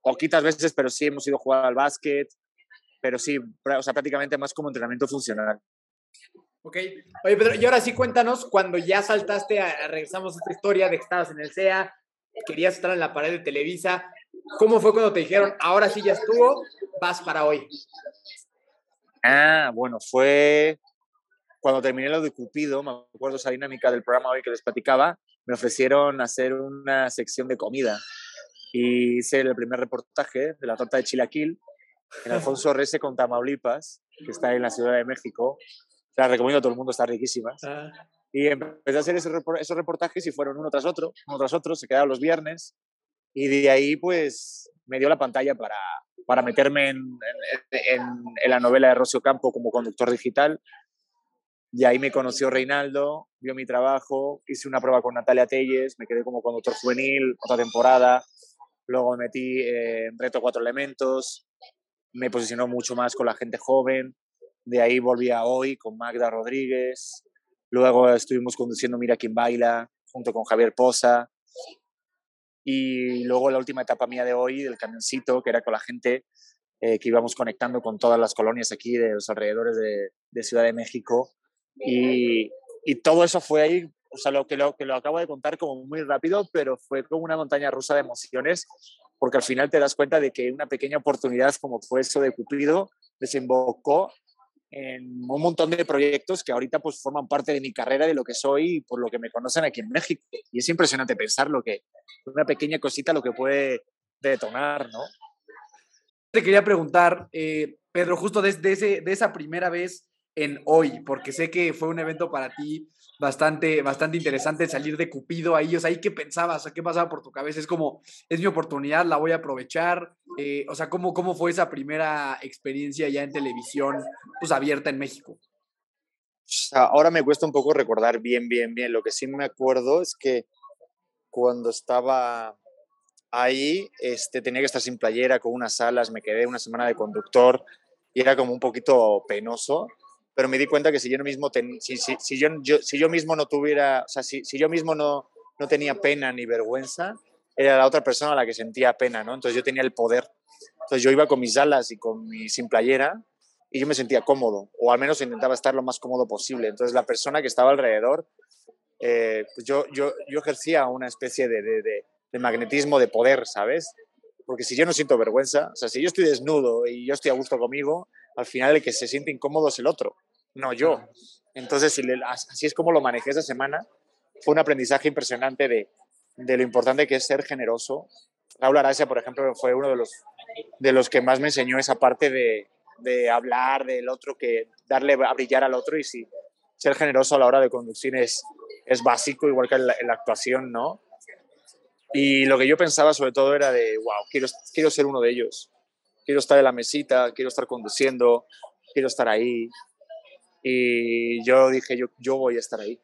poquitas veces, pero sí hemos ido a jugar al básquet, pero sí, o sea, prácticamente más como entrenamiento funcional. Ok. Oye, Pedro, y ahora sí cuéntanos, cuando ya saltaste, a, regresamos a esta historia de que estabas en el CEA, querías estar en la pared de Televisa, ¿cómo fue cuando te dijeron, ahora sí ya estuvo, vas para hoy? Ah, bueno, fue cuando terminé lo de Cupido, me acuerdo esa dinámica del programa hoy que les platicaba, me ofrecieron hacer una sección de comida y hice el primer reportaje de la torta de chilaquil en Alfonso Rese con Tamaulipas, que está en la Ciudad de México. La recomiendo a todo el mundo, está riquísima. Ah. Y empecé a hacer esos reportajes y fueron uno tras otro, uno tras otro, se quedaron los viernes. Y de ahí, pues, me dio la pantalla para, para meterme en, en, la novela de Rocío Campo como conductor digital. Y ahí me conoció Reinaldo, vio mi trabajo, hice una prueba con Natalia Telles, me quedé como conductor juvenil, otra temporada. Luego me metí en Reto Cuatro Elementos, me posicionó mucho más con la gente joven. De ahí volví a hoy con Magda Rodríguez. Luego estuvimos conduciendo Mira quién baila junto con Javier Poza. Y luego la última etapa mía de hoy, del camioncito, que era con la gente eh, que íbamos conectando con todas las colonias aquí de los alrededores de, de Ciudad de México. Y, y, todo eso fue ahí o sea, lo que, lo que lo acabo de contar como muy rápido, pero fue como una montaña rusa de emociones, porque al final te das cuenta de que una pequeña oportunidad como fue eso de Cupido desembocó en un montón de proyectos que ahorita pues forman parte de mi carrera, de lo que soy y por lo que me conocen aquí en México. Y es impresionante pensar lo que una pequeña cosita lo que puede detonar, ¿no? Te quería preguntar, eh, Pedro, justo desde de esa primera vez en hoy, porque sé que fue un evento para ti bastante, bastante interesante salir de Cupido ahí. O sea, ¿ahí qué pensabas? ¿qué pasaba por tu cabeza? Es como, es mi oportunidad, la voy a aprovechar. Eh, o sea, ¿cómo, ¿cómo fue esa primera experiencia ya en televisión, pues abierta en México? Ahora me cuesta un poco recordar bien, bien, bien. Lo que sí me acuerdo es que cuando estaba ahí, este, tenía que estar sin playera, con unas alas, me quedé una semana de conductor y era como un poquito penoso pero me di cuenta que si yo mismo, si, yo, si yo mismo no tuviera, o sea, si, yo mismo no, no tenía pena ni vergüenza, era la otra persona la que sentía pena, ¿no? Entonces yo tenía el poder. Entonces yo iba con mis alas y con mi sin playera y yo me sentía cómodo, o al menos intentaba estar lo más cómodo posible. Entonces la persona que estaba alrededor, eh, pues yo, yo, yo ejercía una especie de, de, de magnetismo de poder, ¿sabes? Porque si yo no siento vergüenza, o sea, si yo estoy desnudo y yo estoy a gusto conmigo, al final el que se siente incómodo es el otro no yo. Entonces, si así es como lo manejé esa semana. Fue un aprendizaje impresionante de, de lo importante que es ser generoso. Raúl Aracia, por ejemplo, fue uno de los, de los que más me enseñó esa parte de, de hablar del otro, que darle a brillar al otro y si ser generoso a la hora de conducir es, es básico, igual que en la, actuación, ¿no? Y lo que yo pensaba sobre todo era de, wow, quiero, quiero ser uno de ellos. Quiero estar en la mesita, quiero estar conduciendo, quiero estar ahí, y yo dije, yo, yo voy a estar ahí.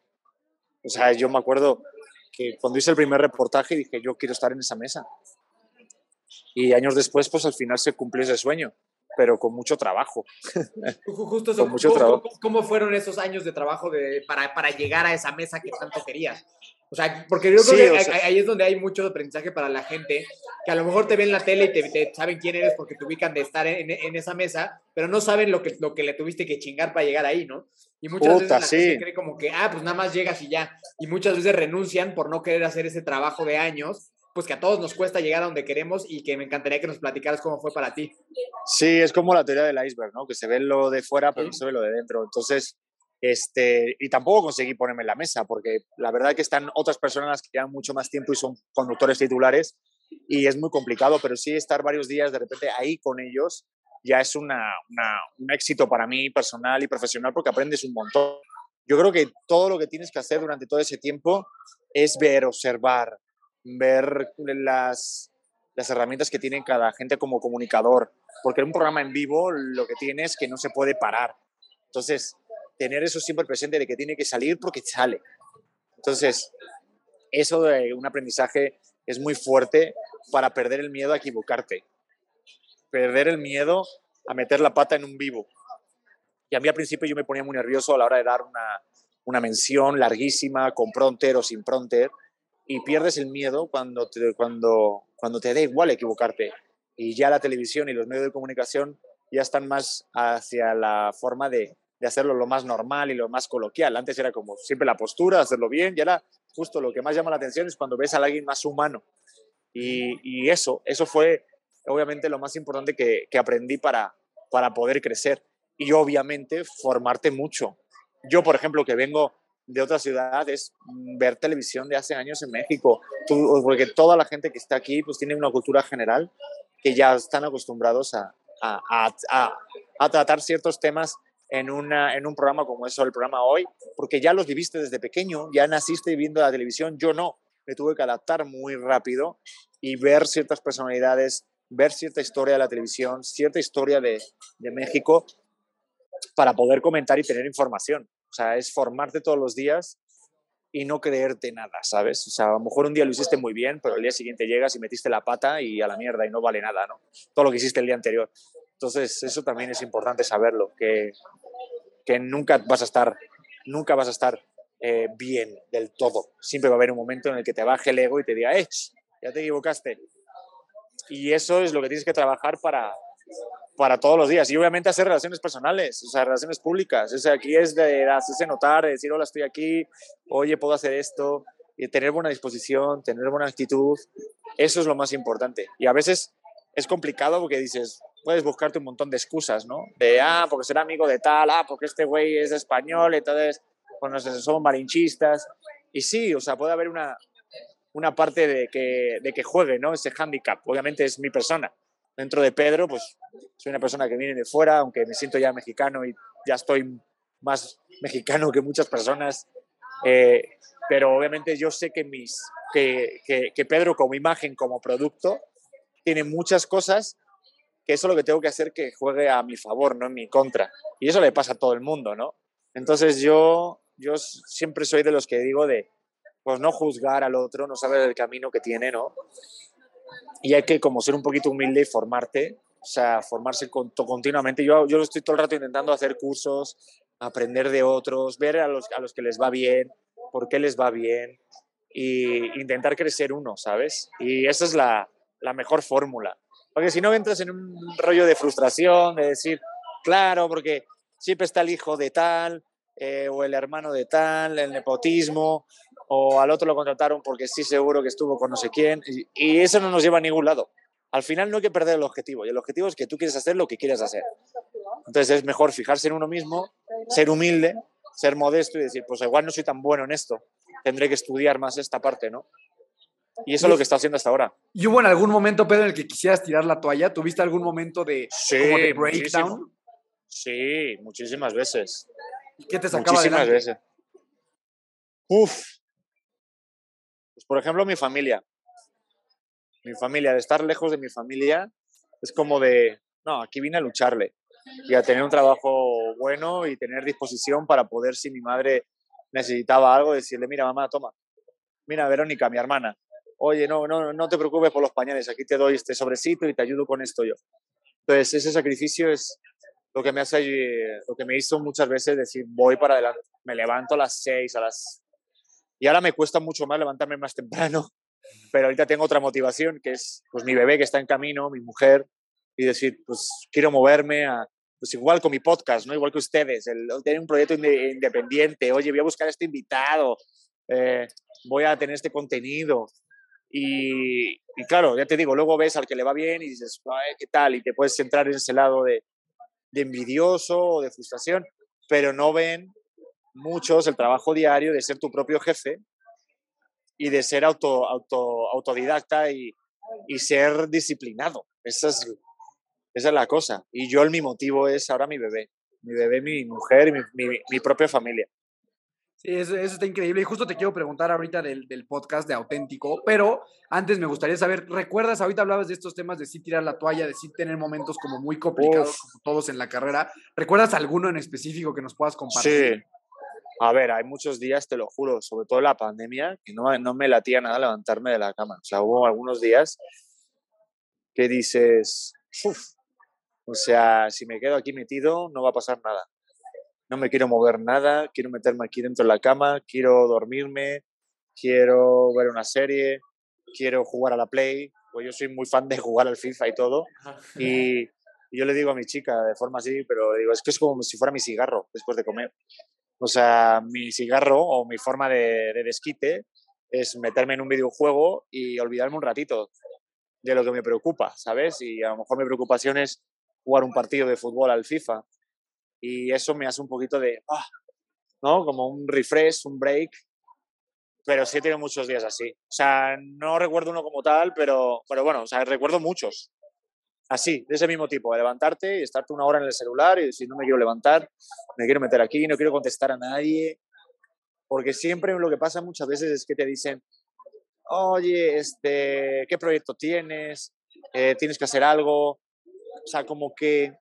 O sea, yo me acuerdo que cuando hice el primer reportaje dije, yo quiero estar en esa mesa. Y años después, pues al final se cumplió ese sueño, pero con mucho trabajo. Justo eso, con mucho ¿cómo, trabajo. ¿cómo, fueron esos años de trabajo de, para, para llegar a esa mesa que tanto querías? O sea, porque yo creo que ahí es donde hay mucho aprendizaje para la gente, que a lo mejor te ven en la tele y te, saben quién eres porque te ubican de estar en, esa mesa, pero no saben lo que, lo que le tuviste que chingar para llegar ahí, ¿no? Y muchas veces la gente cree como que, ah, pues nada más llegas y ya. Y muchas veces renuncian por no querer hacer ese trabajo de años, pues que a todos nos cuesta llegar a donde queremos y que me encantaría que nos platicaras cómo fue para ti. Sí, es como la teoría del iceberg, ¿no? Que se ve lo de fuera, pero no se ve lo de dentro. Entonces, este, y tampoco conseguí ponerme en la mesa, porque la verdad que están otras personas que llevan mucho más tiempo y son conductores titulares, y es muy complicado, pero sí estar varios días de repente ahí con ellos ya es una, un éxito para mí personal y profesional porque aprendes un montón. Yo creo que todo lo que tienes que hacer durante todo ese tiempo es ver, observar, ver las, las herramientas que tiene cada gente como comunicador, porque en un programa en vivo lo que tienes es que no se puede parar. Entonces, tener eso siempre presente de que tiene que salir porque sale. Entonces, eso de un aprendizaje es muy fuerte para perder el miedo a equivocarte, perder el miedo a meter la pata en un vivo. Y a mí al principio yo me ponía muy nervioso a la hora de dar una, una mención larguísima, con pronter o sin pronter, y pierdes el miedo cuando te, cuando, cuando te da igual equivocarte. Y ya la televisión y los medios de comunicación ya están más hacia la forma de, de hacerlo lo más normal y lo más coloquial. Antes era como siempre la postura, hacerlo bien, y ahora justo lo que más llama la atención es cuando ves a alguien más humano. Y, eso, eso fue obviamente lo más importante que, que, aprendí para, para poder crecer. Y obviamente formarte mucho. Yo, por ejemplo, que vengo de otra ciudad, es ver televisión de hace años en México, porque toda la gente que está aquí pues tiene una cultura general que ya están acostumbrados a, a, a tratar ciertos temas en, una, en un programa como es el programa hoy, porque ya los viviste desde pequeño, ya naciste viendo la televisión, yo no, me tuve que adaptar muy rápido y ver ciertas personalidades, ver cierta historia de la televisión, cierta historia de, de México para poder comentar y tener información. O sea, es formarte todos los días y no creerte nada, ¿sabes? O sea, a lo mejor un día lo hiciste muy bien, pero el día siguiente llegas y metiste la pata y a la mierda y no vale nada, ¿no? Todo lo que hiciste el día anterior. Entonces, eso también es importante saberlo, que, que nunca vas a estar, nunca vas a estar eh, bien del todo. Siempre va a haber un momento en el que te baje el ego y te diga, ¡eh! Ya te equivocaste. Y eso es lo que tienes que trabajar para, para todos los días. Y obviamente hacer relaciones personales, o sea, relaciones públicas. O sea, aquí es de hacerse notar, de decir, hola, estoy aquí, oye, puedo hacer esto, y tener buena disposición, tener buena actitud. Eso es lo más importante. Y a veces es complicado porque dices, puedes buscarte un montón de excusas, ¿no? De, ah, porque será amigo de tal, ah, porque este güey es español, entonces, pues no sé, somos malinchistas. Y sí, o sea, puede haber una, una parte de que, de que juegue, ¿no? Ese handicap. Obviamente es mi persona. Dentro de Pedro, pues soy una persona que viene de fuera, aunque me siento ya mexicano y ya estoy más mexicano que muchas personas. Eh, pero obviamente yo sé que, mis, que, que, que Pedro como imagen, como producto, tiene muchas cosas que eso es lo que tengo que hacer que juegue a mi favor, no en mi contra. Y eso le pasa a todo el mundo, ¿no? Entonces yo, yo siempre soy de los que digo de, pues no juzgar al otro, no saber el camino que tiene, ¿no? Y hay que como ser un poquito humilde y formarte, o sea, formarse continuamente. Yo, yo estoy todo el rato intentando hacer cursos, aprender de otros, ver a los, a los que les va bien, por qué les va bien, y intentar crecer uno, ¿sabes? Y esa es la, la mejor fórmula. Porque si no entras en un rollo de frustración, de decir, claro, porque siempre está el hijo de tal, eh, o el hermano de tal, el nepotismo, o al otro lo contrataron porque sí seguro que estuvo con no sé quién, y, eso no nos lleva a ningún lado. Al final no hay que perder el objetivo, y el objetivo es que tú quieres hacer lo que quieres hacer. Entonces es mejor fijarse en uno mismo, ser humilde, ser modesto y decir, pues igual no soy tan bueno en esto, tendré que estudiar más esta parte, ¿no? Y eso es lo que está haciendo hasta ahora. ¿Y hubo en algún momento, Pedro, en el que quisieras tirar la toalla? ¿Tuviste algún momento de, sí, breakdown? Sí, muchísimas veces. ¿Y qué te sacaba Muchísimas veces. Uf. Pues por ejemplo, mi familia. Mi familia, de estar lejos de mi familia, es como de, no, aquí vine a lucharle y a tener un trabajo bueno y tener disposición para poder, si mi madre necesitaba algo, decirle, mira, mamá, toma. Mira, Verónica, mi hermana, oye, no, no, no te preocupes por los pañales, aquí te doy este sobrecito y te ayudo con esto yo. Entonces, ese sacrificio es lo que me hace, lo que me hizo muchas veces decir, voy para adelante, me levanto a las seis, a las Y ahora me cuesta mucho más levantarme más temprano, pero ahorita tengo otra motivación, que es pues mi bebé que está en camino, mi mujer, y decir, pues quiero moverme a, pues igual con mi podcast, ¿no? Igual que ustedes, el, tener un proyecto independiente, oye, voy a buscar a este invitado, eh, voy a tener este contenido. Y, y, claro, ya te digo, luego ves al que le va bien y dices, ¿qué tal? Y te puedes centrar en ese lado de, de envidioso o de frustración, pero no ven muchos el trabajo diario de ser tu propio jefe y de ser auto, auto, autodidacta y, y ser disciplinado. Esa es, esa es la cosa. Y yo, mi motivo es ahora mi bebé. Mi bebé, mi mujer mi, mi, mi propia familia. Eso, eso, está increíble. Y justo te quiero preguntar ahorita del, del, podcast de Auténtico, pero antes me gustaría saber, ¿recuerdas? Ahorita hablabas de estos temas de sí tirar la toalla, de sí tener momentos como muy complicados, como todos en la carrera. ¿Recuerdas alguno en específico que nos puedas compartir? Sí. A ver, hay muchos días, te lo juro, sobre todo la pandemia, que no, no me latía nada levantarme de la cama. O sea, hubo algunos días que dices, Uf, o sea, si me quedo aquí metido, no va a pasar nada. No me quiero mover nada, quiero meterme aquí dentro de la cama, quiero dormirme, quiero ver una serie, quiero jugar a la Play, pues yo soy muy fan de jugar al FIFA y todo. Y, y yo le digo a mi chica de forma así, pero digo, es que es como si fuera mi cigarro después de comer. O sea, mi cigarro o mi forma de, de desquite es meterme en un videojuego y olvidarme un ratito de lo que me preocupa, ¿sabes? Y a lo mejor mi preocupación es jugar un partido de fútbol al FIFA. Y eso me hace un poquito de, ah, ¿no? Como un refresh, un break. Pero sí he tenido muchos días así. O sea, no recuerdo uno como tal, pero, pero bueno, o sea, recuerdo muchos. Así, de ese mismo tipo, de levantarte y estarte una hora en el celular y decir, no me quiero levantar, me quiero meter aquí, no quiero contestar a nadie. Porque siempre lo que pasa muchas veces es que te dicen, oye, este, ¿qué proyecto tienes? Eh, ¿Tienes que hacer algo? O sea, como que,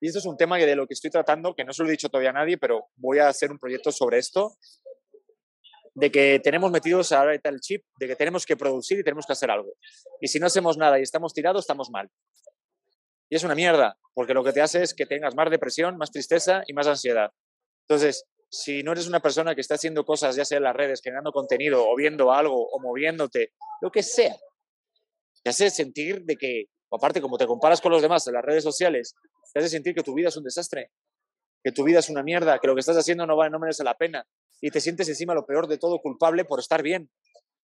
y esto es un tema de lo que estoy tratando, que no se lo he dicho todavía a nadie, pero voy a hacer un proyecto sobre esto, de que tenemos metidos ahorita el chip, de que tenemos que producir y tenemos que hacer algo. Y si no hacemos nada y estamos tirados, estamos mal. Y es una mierda, porque lo que te hace es que tengas más depresión, más tristeza y más ansiedad. Entonces, si no eres una persona que está haciendo cosas, ya sea en las redes, generando contenido, o viendo algo, o moviéndote, lo que sea, te hace sentir de que, aparte, como te comparas con los demás en las redes sociales, te hace sentir que tu vida es un desastre, que tu vida es una mierda, que lo que estás haciendo no, va, no merece la pena, y te sientes encima lo peor de todo culpable por estar bien.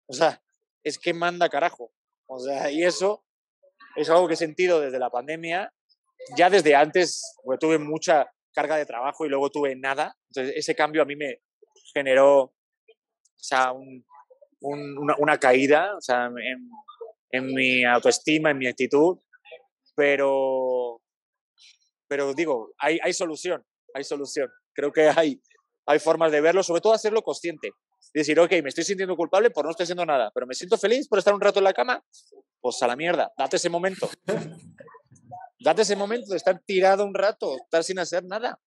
O sea, es que manda carajo. O sea, y eso es algo que he sentido desde la pandemia, ya desde antes, porque tuve mucha carga de trabajo y luego tuve nada. Entonces, ese cambio a mí me generó o sea, un, un, una, una, caída o sea, en, en, mi autoestima, en mi actitud, pero, pero digo, hay, hay solución, hay solución. Creo que hay, hay formas de verlo, sobre todo hacerlo consciente. Decir, ok, me estoy sintiendo culpable por no estar haciendo nada, pero me siento feliz por estar un rato en la cama, pues a la mierda, date ese momento. date ese momento de estar tirado un rato, estar sin hacer nada.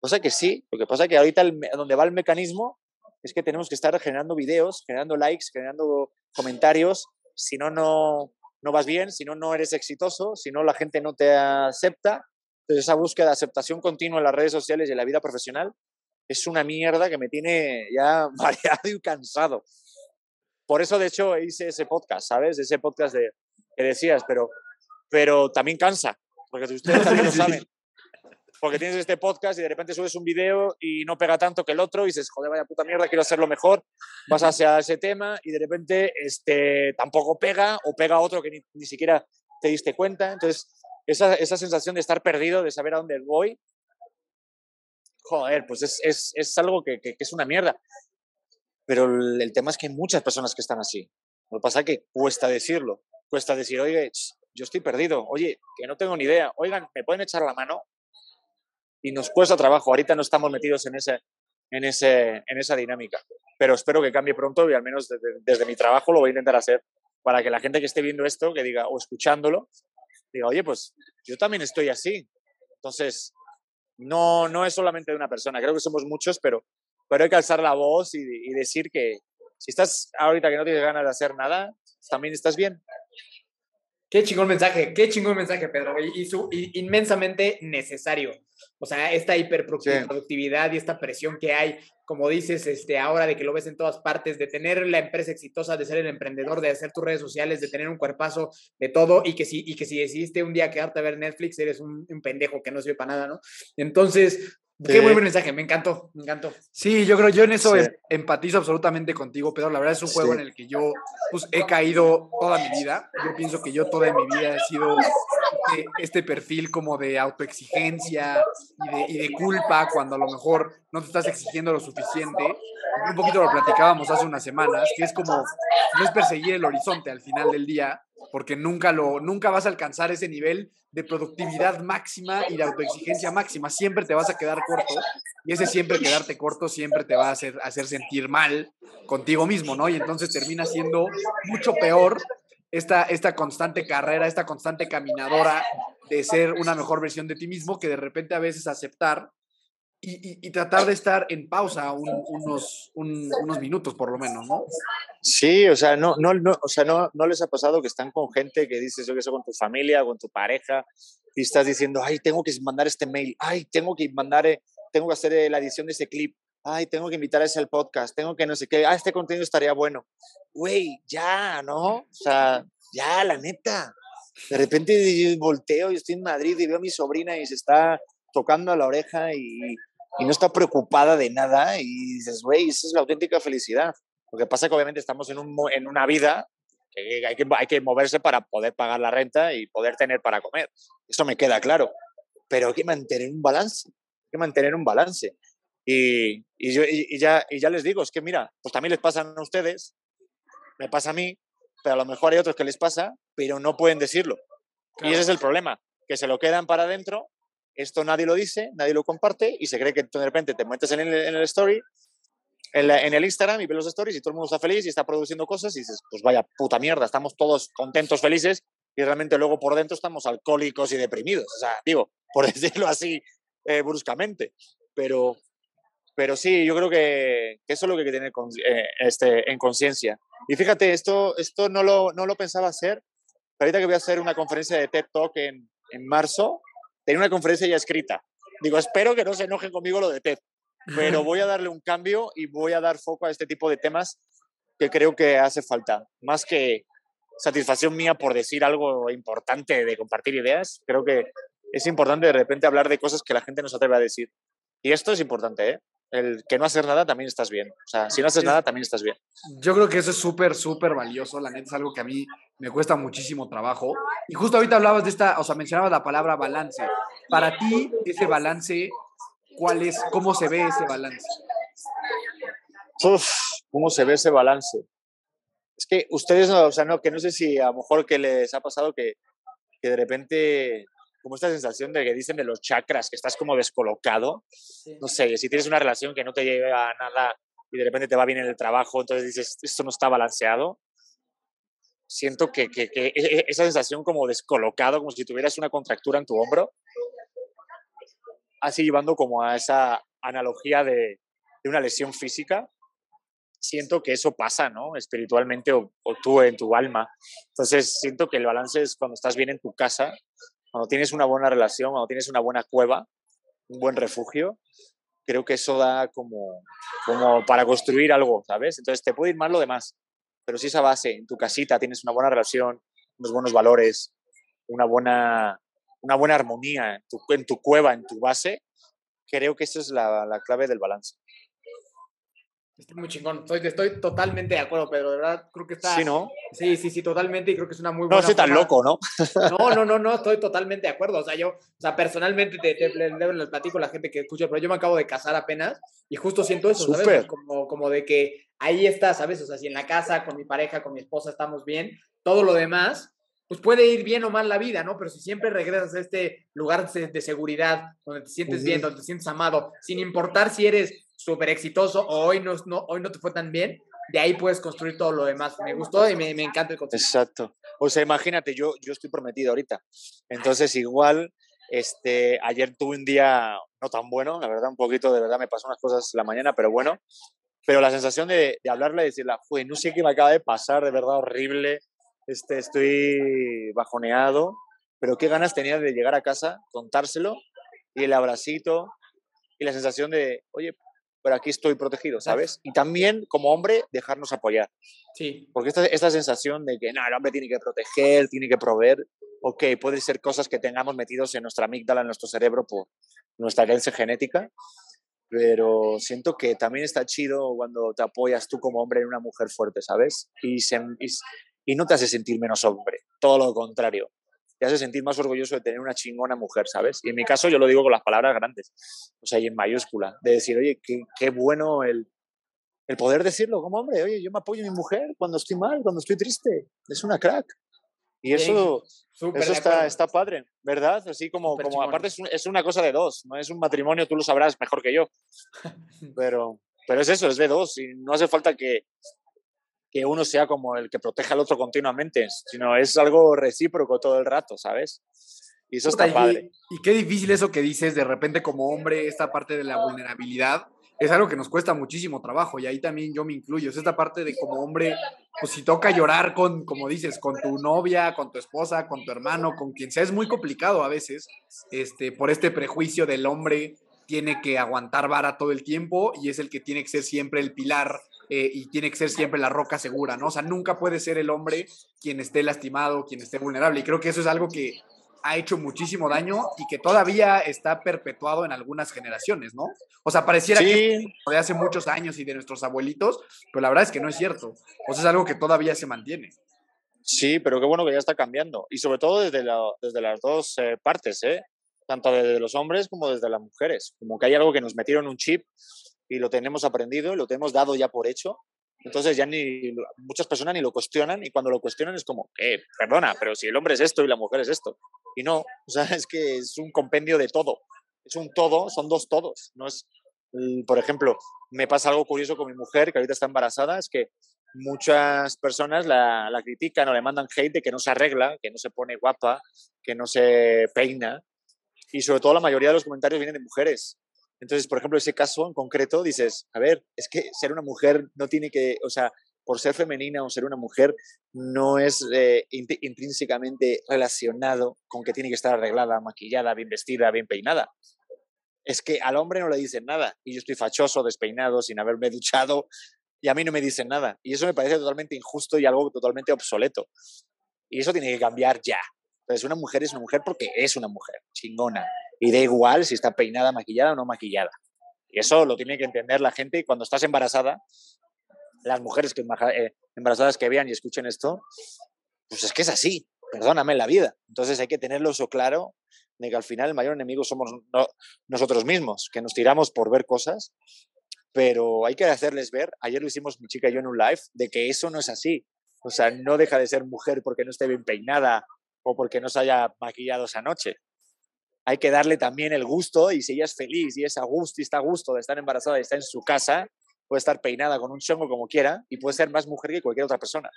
O sea que sí, lo que pasa es que ahorita el, donde va el mecanismo es que tenemos que estar generando videos, generando likes, generando comentarios, si no, no, no vas bien, si no, no eres exitoso, si no, la gente no te acepta. Entonces esa búsqueda de aceptación continua en las redes sociales y en la vida profesional es una mierda que me tiene ya mareado y cansado. Por eso, de hecho, hice ese podcast, ¿sabes? Ese podcast de, que decías, pero, pero también cansa, porque ustedes también lo saben. Porque tienes este podcast y de repente subes un video y no pega tanto que el otro y dices, joder, vaya puta mierda, quiero hacerlo mejor, vas hacia ese tema y de repente este, tampoco pega o pega otro que ni, ni siquiera te diste cuenta. Entonces, esa, esa sensación de estar perdido, de saber a dónde voy, joder, pues es, es, es algo que, que, que, es una mierda. Pero el, el, tema es que hay muchas personas que están así. Lo que pasa es que cuesta decirlo. Cuesta decir, oye, yo estoy perdido. Oye, que no tengo ni idea. Oigan, ¿me pueden echar la mano? Y nos cuesta trabajo. Ahorita no estamos metidos en, ese, en, ese, en esa dinámica. Pero espero que cambie pronto y al menos desde, desde mi trabajo lo voy a intentar hacer para que la gente que esté viendo esto, que diga, o escuchándolo, diga, oye, pues yo también estoy así. Entonces, no, no es solamente de una persona, creo que somos muchos, pero, pero hay que alzar la voz y, y, decir que si estás ahorita que no tienes ganas de hacer nada, también estás bien. Qué chingón mensaje, qué chingón mensaje, Pedro, y, su, inmensamente necesario. O sea, esta hiperproductividad y esta presión que hay, como dices, este, ahora de que lo ves en todas partes, de tener la empresa exitosa, de ser el emprendedor, de hacer tus redes sociales, de tener un cuerpazo, de todo, y que si, y que si decidiste un día quedarte a ver Netflix, eres un, un pendejo que no sirve para nada, ¿no? Entonces, Qué buen mensaje, me encantó, me encantó. Sí, yo creo, yo en eso em, empatizo absolutamente contigo, Pedro. La verdad es un juego en el que yo pues, he caído toda mi vida. Yo pienso que yo toda mi vida he sido este, este perfil como de autoexigencia y de, y de, culpa cuando a lo mejor no te estás exigiendo lo suficiente. Un poquito lo platicábamos hace unas semanas, que es como, no es perseguir el horizonte al final del día, porque nunca, lo, nunca vas a alcanzar ese nivel de productividad máxima y de autoexigencia máxima. Siempre te vas a quedar corto y ese siempre quedarte corto siempre te va a hacer, hacer sentir mal contigo mismo, ¿no? Y entonces termina siendo mucho peor esta, esta constante carrera, esta constante caminadora de ser una mejor versión de ti mismo que de repente a veces aceptar y, tratar de estar en pausa unos, unos minutos por lo menos, ¿no? Sí, o sea, no, no, no, o sea no, no les ha pasado que están con gente que dices, yo que sé, con tu familia, con tu pareja, y estás diciendo, ay, tengo que mandar este mail, ay, tengo que mandar, eh, tengo que hacer eh, la edición de ese clip, ay, tengo que invitar a ese podcast, tengo que no sé qué, ah, este contenido estaría bueno. Güey, ya, ¿no? O sea, ya, la neta. De repente yo volteo y estoy en Madrid y veo a mi sobrina y se está tocando a la oreja y, y no está preocupada de nada y dices, güey, esa es la auténtica felicidad. Lo que pasa es que obviamente estamos en, un, en una vida que hay, que hay que moverse para poder pagar la renta y poder tener para comer. Eso me queda claro. Pero hay que mantener un balance. Hay que mantener un balance. Y, y, yo, y, ya, y ya les digo, es que mira, pues también les pasan a ustedes, me pasa a mí, pero a lo mejor hay otros que les pasa, pero no pueden decirlo. Y ese es el problema, que se lo quedan para adentro esto nadie lo dice, nadie lo comparte y se cree que de repente te metes en el, en el story, en, el Instagram y ves los stories y todo el mundo está feliz y está produciendo cosas y dices, pues vaya puta mierda, estamos todos contentos, felices y realmente luego por dentro estamos alcohólicos y deprimidos. O sea, digo, por decirlo así eh, bruscamente. Pero, pero sí, yo creo que, que, eso es lo que hay que tener eh, este, en conciencia. Y fíjate, esto, esto no, lo, no lo pensaba hacer, pero ahorita que voy a hacer una conferencia de TED Talk en, en marzo, tenía una conferencia ya escrita. Digo, espero que no se enojen conmigo lo de TED, pero voy a darle un cambio y voy a dar foco a este tipo de temas que creo que hace falta. Más que satisfacción mía por decir algo importante de compartir ideas, creo que es importante de repente hablar de cosas que la gente no se atreve a decir. Y esto es importante, ¿eh? El que no hacer nada también estás bien. O sea, si no haces nada también estás bien. Yo creo que eso es súper, súper valioso. La neta es algo que a mí me cuesta muchísimo trabajo. Y justo ahorita hablabas de esta, o sea, mencionabas la palabra balance. Para ti, ese balance, ¿cuál es? ¿Cómo se ve ese balance? Uf, ¿cómo se ve ese balance? Es que ustedes, o sea, no, que no sé si a lo mejor que les ha pasado que, que de repente como esta sensación de que dicen de los chakras, que estás como descolocado. No sé, si tienes una relación que no te lleva a nada y de repente te va bien en el trabajo, entonces dices, esto no está balanceado. Siento que, que, que e, e, esa sensación como descolocado, como si tuvieras una contractura en tu hombro, así llevando como a esa analogía de, de una lesión física, siento que eso pasa, ¿no? Espiritualmente o, o, tú en tu alma. Entonces, siento que el balance es cuando estás bien en tu casa, cuando tienes una buena relación, cuando tienes una buena cueva, un buen refugio, creo que eso da como, como para construir algo, ¿sabes? Entonces te puede ir mal lo demás, pero si esa base, en tu casita tienes una buena relación, unos buenos valores, una buena, una buena armonía en tu, en tu cueva, en tu base, creo que esa es la, la clave del balance. Estoy muy chingón. Estoy, estoy totalmente de acuerdo, Pedro. De verdad, creo que está. Sí, ¿no? Sí, sí, sí, totalmente. Y creo que es una muy buena. No estoy tan loco, ¿no? No, no, no, no, estoy totalmente de acuerdo. O sea, yo, o sea, personalmente te, te, les platico a la gente que escucha, pero yo me acabo de casar apenas y justo siento eso, ¿sabes? Como, como de que ahí está, ¿sabes? O sea, si en la casa, con mi pareja, con mi esposa estamos bien, todo lo demás, pues puede ir bien o mal la vida, ¿no? Pero si siempre regresas a este lugar de, seguridad, donde te sientes bien, donde te sientes amado, sin importar si eres súper exitoso o hoy no, no, hoy no te fue tan bien, de ahí puedes construir todo lo demás. Me gustó y me, me encanta el concepto. Exacto. O sea, imagínate, yo, yo estoy prometido ahorita. Entonces, igual, este, ayer tuve un día no tan bueno, la verdad, un poquito, de verdad, me pasó unas cosas la mañana, pero bueno. Pero la sensación de, de hablarle y decirle, no sé qué me acaba de pasar, de verdad, horrible. Este, estoy bajoneado, pero qué ganas tenía de llegar a casa, contárselo y el abracito y la sensación de, oye, pero aquí estoy protegido, ¿sabes? Y también como hombre dejarnos apoyar. Sí. Porque esta, esta sensación de que no, el hombre tiene que proteger, tiene que proveer, ok, puede ser cosas que tengamos metidos en nuestra amígdala, en nuestro cerebro por nuestra herencia genética, pero siento que también está chido cuando te apoyas tú como hombre en una mujer fuerte, ¿sabes? Y, se, y, y no te hace sentir menos hombre, todo lo contrario te hace sentir más orgulloso de tener una chingona mujer, ¿sabes? Y en mi caso yo lo digo con las palabras grandes, o sea, y en mayúscula, de decir, oye, qué, qué bueno el, el poder decirlo como hombre, oye, yo me apoyo en mi mujer cuando estoy mal, cuando estoy triste, es una crack. Y eso, eso está, está padre, ¿verdad? Así como, como aparte es, un- es una cosa de dos, no es un matrimonio, tú lo sabrás mejor que yo, pero, pero es eso, es de dos y no hace falta que, que uno sea como el que proteja al otro continuamente, sino es algo recíproco todo el rato, ¿sabes? Y eso está y- padre. Y qué difícil eso que dices de repente como hombre, esta parte de la vulnerabilidad, es algo que nos cuesta muchísimo trabajo y ahí también yo me incluyo. Es esta parte de como hombre, pues si toca llorar con, como dices, con tu novia, con tu esposa, con tu hermano, con quien sea, es muy complicado a veces, este, por este prejuicio del hombre tiene que aguantar vara todo el tiempo y es el que tiene que ser siempre el pilar eh, y tiene que ser siempre la roca segura, ¿no? O sea, nunca puede ser el hombre quien esté lastimado, quien esté vulnerable. Y creo que eso es algo que ha hecho muchísimo daño y que todavía está perpetuado en algunas generaciones, ¿no? O sea, pareciera que de hace muchos años y de nuestros abuelitos, pero la verdad es que no es cierto. O sea, es algo que todavía se mantiene. sí, pero qué bueno que ya está cambiando. Y sobre todo desde, la- desde las dos eh, partes, ¿eh? Tanto desde los hombres como desde las mujeres. Como que hay algo que nos metieron un chip y lo tenemos aprendido y lo tenemos dado ya por hecho. Entonces ya ni muchas personas ni lo cuestionan y cuando lo cuestionan es como, eh, perdona, pero si el hombre es esto y la mujer es esto. Y no, o sea, es que es un compendio de todo. Es un todo, son dos todos. No es, mm, por ejemplo, me pasa algo curioso con mi mujer que ahorita está embarazada, es que muchas personas la, la critican o le mandan hate de que no se arregla, que no se pone guapa, que no se peina. Y sobre todo la mayoría de los comentarios vienen de mujeres. Entonces, por ejemplo, ese caso en concreto, dices, a ver, es que ser una mujer no tiene que, o sea, por ser femenina o ser una mujer no es eh, int- intrínsecamente relacionado con que tiene que estar arreglada, maquillada, bien vestida, bien peinada. Es que al hombre no le dicen nada y yo estoy fachoso, despeinado, sin haberme duchado y a mí no me dicen nada. Y eso me parece totalmente injusto y algo totalmente obsoleto. Y eso tiene que cambiar ya. Entonces, una mujer es una mujer porque es una mujer chingona. Y da igual si está peinada, maquillada o no maquillada. Y eso lo tiene que entender la gente. Y cuando estás embarazada, las mujeres que eh, embarazadas que vean y escuchen esto, pues es que es así. Perdóname la vida. Entonces hay que tenerlo eso claro de que al final el mayor enemigo somos no- nosotros mismos, que nos tiramos por ver cosas, pero hay que hacerles ver, ayer lo hicimos mi chica y yo en un live, de que eso no es así. O sea, no deja de ser mujer porque no esté bien peinada o porque no se haya maquillado esa noche. Hay que darle también el gusto y si ella es feliz y es a gusto y está a gusto de estar embarazada y está en su casa, puede estar peinada con un chongo como quiera y puede ser más mujer que cualquier otra persona.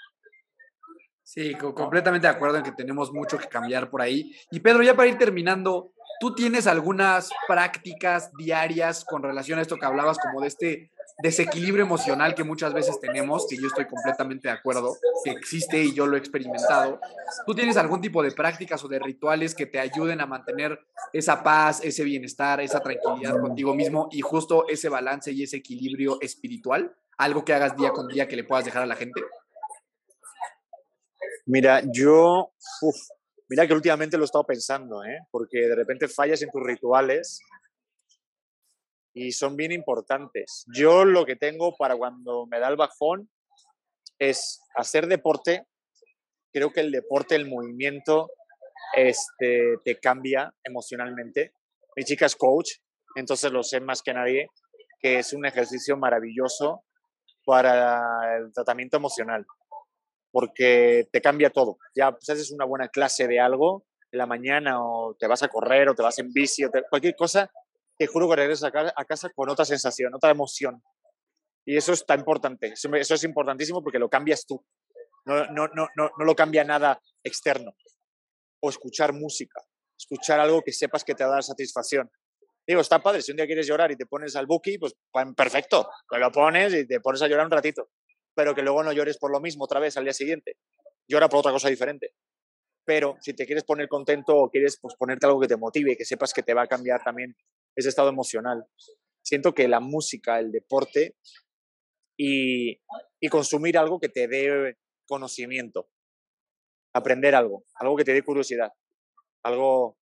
Sí, co- completamente de acuerdo en que tenemos mucho que cambiar por ahí. Y Pedro, ya para ir terminando, ¿tú tienes algunas prácticas diarias con relación a esto que hablabas, como de este desequilibrio emocional que muchas veces tenemos, que yo estoy completamente de acuerdo, que existe y yo lo he experimentado? ¿Tú tienes algún tipo de prácticas o de rituales que te ayuden a mantener esa paz, ese bienestar, esa tranquilidad contigo mismo y justo ese balance y ese equilibrio espiritual? Algo que hagas día con día que le puedas dejar a la gente. Mira, yo, mira que últimamente lo he estado pensando, ¿eh? porque de repente fallas en tus rituales y son bien importantes. Yo lo que tengo para cuando me da el bajón es hacer deporte. Creo que el deporte, el movimiento, este, te cambia emocionalmente. Mi chica es coach, entonces lo sé más que nadie, que es un ejercicio maravilloso para el tratamiento emocional porque te cambia todo. Ya pues, haces una buena clase de algo en la mañana o te vas a correr o te vas en bici o te- cualquier cosa, te juro que regresas a ca- a casa con otra sensación, otra emoción. Y eso está importante, eso, es importantísimo porque lo cambias tú. No, no, no, no, lo cambia nada externo. O escuchar música, escuchar algo que sepas que te va a dar satisfacción. Digo, está padre, si un día quieres llorar y te pones al Buki, pues perfecto, te lo pones y te pones a llorar un ratito pero que luego no llores por lo mismo otra vez al día siguiente. Llora por otra cosa diferente. pero si te quieres poner contento o quieres pues, ponerte algo que te motive, que sepas que te va a cambiar también ese estado emocional. Siento que la música, el deporte y, consumir algo que te dé conocimiento, aprender algo, algo que te dé curiosidad, algo,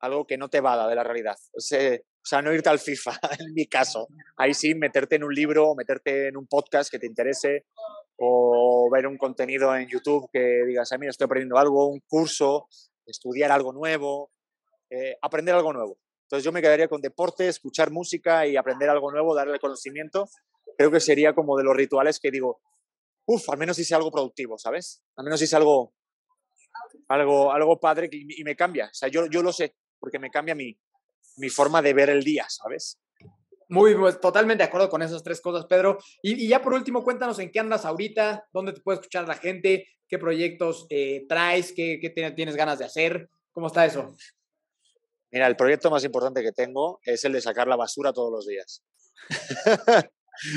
algo que no te vada de la realidad. O sea, o no irte al FIFA, en mi caso. Ahí sí, meterte en un libro, meterte en un podcast que te interese, o ver un contenido en YouTube que digas, mira, estoy aprendiendo algo, un curso, estudiar algo nuevo, eh, aprender algo nuevo. Entonces yo me quedaría con deporte, escuchar música y aprender algo nuevo, darle conocimiento. Creo que sería como de los rituales que digo, uff, al menos hice algo productivo, ¿sabes? Al menos hice algo, algo, algo padre y me cambia. O sea, yo, yo lo sé, porque me cambia mi, mi forma de ver el día, ¿sabes? Muy, pues, totalmente de acuerdo con esas tres cosas, Pedro. Y, ya por último, cuéntanos en qué andas ahorita, dónde te puede escuchar la gente, qué proyectos eh, traes, qué, tienes ganas de hacer, cómo está eso. Mira, el proyecto más importante que tengo es el de sacar la basura todos los días.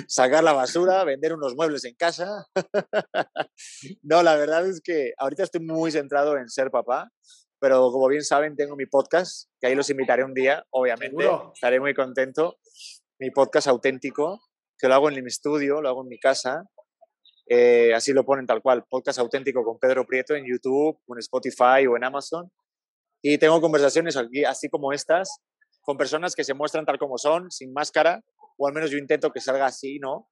sacar la basura, vender unos muebles en casa. no, la verdad es que ahorita estoy muy centrado en ser papá, pero como bien saben, tengo mi podcast, que ahí los invitaré un día, obviamente. Estaré muy contento mi podcast auténtico, que lo hago en mi estudio, lo hago en mi casa. Eh, así lo ponen tal cual, podcast auténtico con Pedro Prieto en YouTube, en Spotify o en Amazon. Y tengo conversaciones aquí, así como estas, con personas que se muestran tal como son, sin máscara, o al menos yo intento que salga así, ¿no?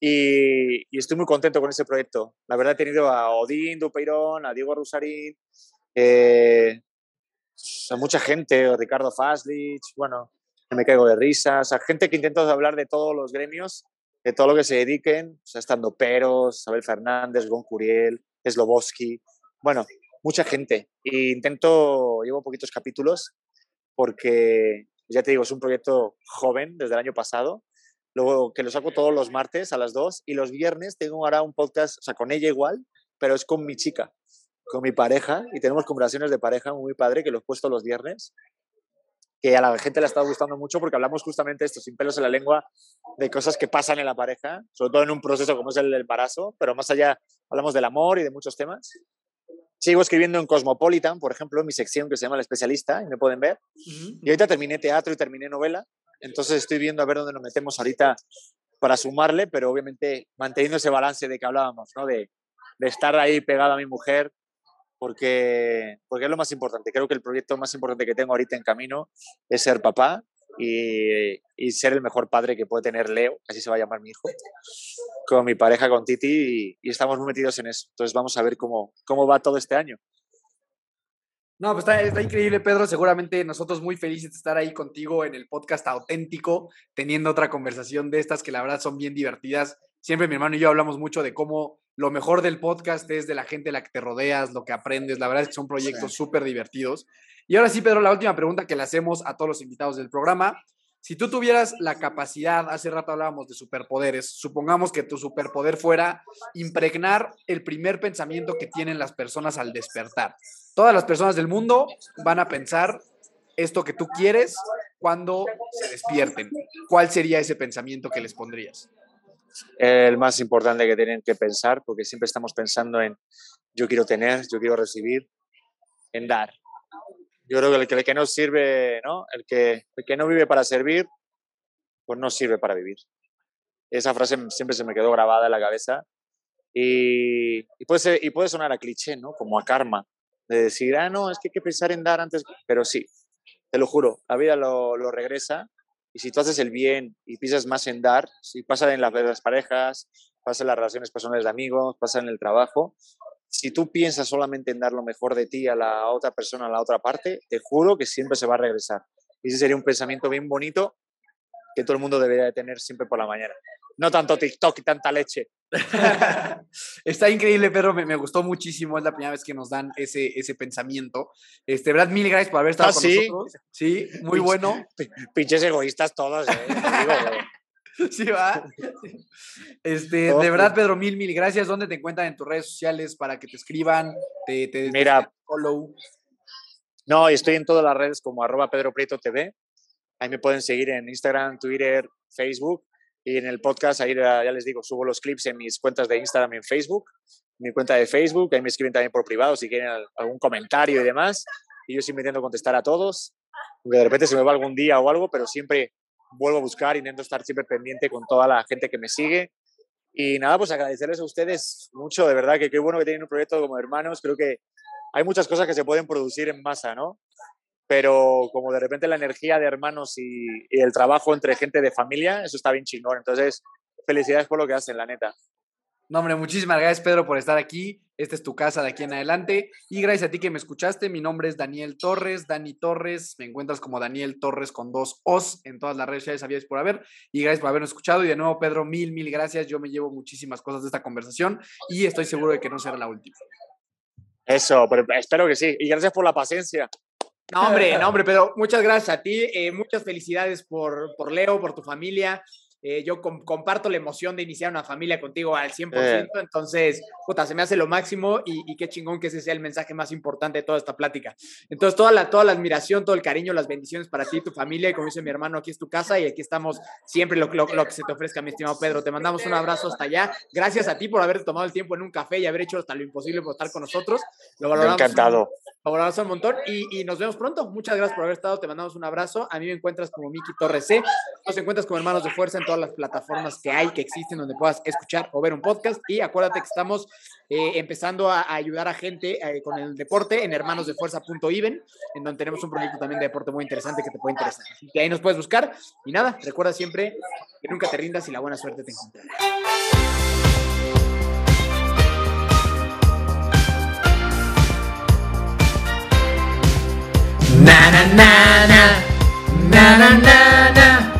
Y, estoy muy contento con ese proyecto. La verdad he tenido a Odín Dupeirón, a Diego Rusarín, eh, a mucha gente, Ricardo Faslich, bueno, me caigo de risas, a gente que intento hablar de todos los gremios, de todo lo que se dediquen, o sea, estando Peros, Isabel Fernández, Gon Curiel, Sloboski, bueno, mucha gente. E intento, llevo poquitos capítulos, porque ya te digo, es un proyecto joven desde el año pasado, luego que lo saco todos los martes a las 2 y los viernes tengo ahora un podcast, o sea, con ella igual, pero es con mi chica, con mi pareja y tenemos conversaciones de pareja muy padre que los he puesto los viernes que a la gente le ha estado gustando mucho porque hablamos justamente esto, sin pelos en la lengua, de cosas que pasan en la pareja, sobre todo en un proceso como es el embarazo, pero más allá hablamos del amor y de muchos temas. Sigo escribiendo en Cosmopolitan, por ejemplo, en mi sección que se llama El Especialista, y me pueden ver. Y ahorita terminé teatro y terminé novela, entonces estoy viendo a ver dónde nos metemos ahorita para sumarle, pero obviamente manteniendo ese balance de que hablábamos, ¿no? De, de estar ahí pegado a mi mujer, porque, porque es lo más importante. Creo que el proyecto más importante que tengo ahorita en camino es ser papá y, y, ser el mejor padre que puede tener Leo, así se va a llamar mi hijo, con mi pareja, con Titi, y, estamos muy metidos en eso. Entonces vamos a ver cómo, cómo va todo este año. No, pues está, está, increíble, Pedro. Seguramente nosotros muy felices de estar ahí contigo en el podcast auténtico, teniendo otra conversación de estas que la verdad son bien divertidas. Siempre mi hermano y yo hablamos mucho de cómo lo mejor del podcast es de la gente a la que te rodeas, lo que aprendes. La verdad es que son proyectos súper divertidos. Y ahora sí, Pedro, la última pregunta que le hacemos a todos los invitados del programa. Si tú tuvieras la capacidad, hace rato hablábamos de superpoderes, supongamos que tu superpoder fuera impregnar el primer pensamiento que tienen las personas al despertar. Todas las personas del mundo van a pensar esto que tú quieres cuando se despierten. ¿Cuál sería ese pensamiento que les pondrías? El más importante que tienen que pensar, porque siempre estamos pensando en yo quiero tener, yo quiero recibir, en dar. Yo creo que el que, el que no sirve, ¿no? El, que, el que no vive para servir, pues no sirve para vivir. Esa frase siempre se me quedó grabada en la cabeza y, y, puede, y puede sonar a cliché, ¿no? Como a karma, de decir, ah, no, es que hay que pensar en dar antes, pero sí, te lo juro, la vida lo, lo regresa y si tú haces el bien y pisas más en dar, si pasa en las, parejas, pasa en las relaciones personales de amigos, pasa en el trabajo, si tú piensas solamente en dar lo mejor de ti a la otra persona, a la otra parte, te juro que siempre se va a regresar. Y ese sería un pensamiento bien bonito que todo el mundo debería de tener siempre por la mañana. No tanto TikTok y tanta leche. Está increíble, pero me, gustó muchísimo. Es la primera vez que nos dan ese, ese pensamiento. Este, verdad, mil gracias por haber estado ah, con nosotros. Sí, muy bueno. Pinches egoístas todos. ¿eh? sí, va. Este, de verdad, Pedro, mil, mil gracias. ¿Dónde te encuentran en tus redes sociales para que te escriban? Te, te Mira, follow. No, estoy en todas las redes como arroba Pedro Prieto TV. Ahí me pueden seguir en Instagram, Twitter, Facebook. Y en el podcast, ahí ya les digo, subo los clips en mis cuentas de Instagram y en Facebook. mi cuenta de Facebook, ahí me escriben también por privado si quieren algún comentario y demás. Y yo siempre intento contestar a todos, aunque de repente se me va algún día o algo, pero siempre vuelvo a buscar, intento estar siempre pendiente con toda la gente que me sigue. Y nada, pues agradecerles a ustedes mucho, de verdad, que qué bueno que tienen un proyecto como hermanos. Creo que hay muchas cosas que se pueden producir en masa, ¿no? Pero como de repente la energía de hermanos y, y el trabajo entre gente de familia, eso está bien chingón. Entonces, felicidades por lo que hacen, la neta. No, hombre, muchísimas gracias, Pedro, por estar aquí. Esta es tu casa de aquí en adelante. Y gracias a ti que me escuchaste. Mi nombre es Daniel Torres, Dani Torres. Me encuentras como Daniel Torres con dos Os en todas las redes sociales, sabías por haber. Y gracias por habernos escuchado. Y de nuevo, Pedro, mil, mil gracias. Yo me llevo muchísimas cosas de esta conversación y estoy seguro de que no será la última. Eso, pero espero que sí. Y gracias por la paciencia. No, hombre, no, hombre, pero muchas gracias a ti. Eh, muchas felicidades por, por Leo, por tu familia. Eh, yo comparto la emoción de iniciar una familia contigo al 100%, eh. entonces, puta, se me hace lo máximo y, qué chingón que ese sea el mensaje más importante de toda esta plática. Entonces, toda la, toda la admiración, todo el cariño, las bendiciones para ti y tu familia, y como dice mi hermano, aquí es tu casa y aquí estamos siempre lo, lo, que se te ofrezca, mi estimado Pedro. Te mandamos un abrazo hasta allá. Gracias a ti por haberte tomado el tiempo en un café y haber hecho hasta lo imposible por estar con nosotros. Lo valoramos. Encantado. Lo valoramos un montón y, y, nos vemos pronto. Muchas gracias por haber estado. Te mandamos un abrazo. A mí me encuentras como Miki Torres C. Nos encuentras como Hermanos de Fuerza en todas las plataformas que hay, que existen, donde puedas escuchar o ver un podcast. Y acuérdate que estamos eh, empezando a, ayudar a gente eh, con el deporte en hermanosdefuerza.iven, en donde tenemos un proyecto también de deporte muy interesante que te puede interesar. Así que ahí nos puedes buscar. Y nada, recuerda siempre que nunca te rindas y la buena suerte te encontrará. Na na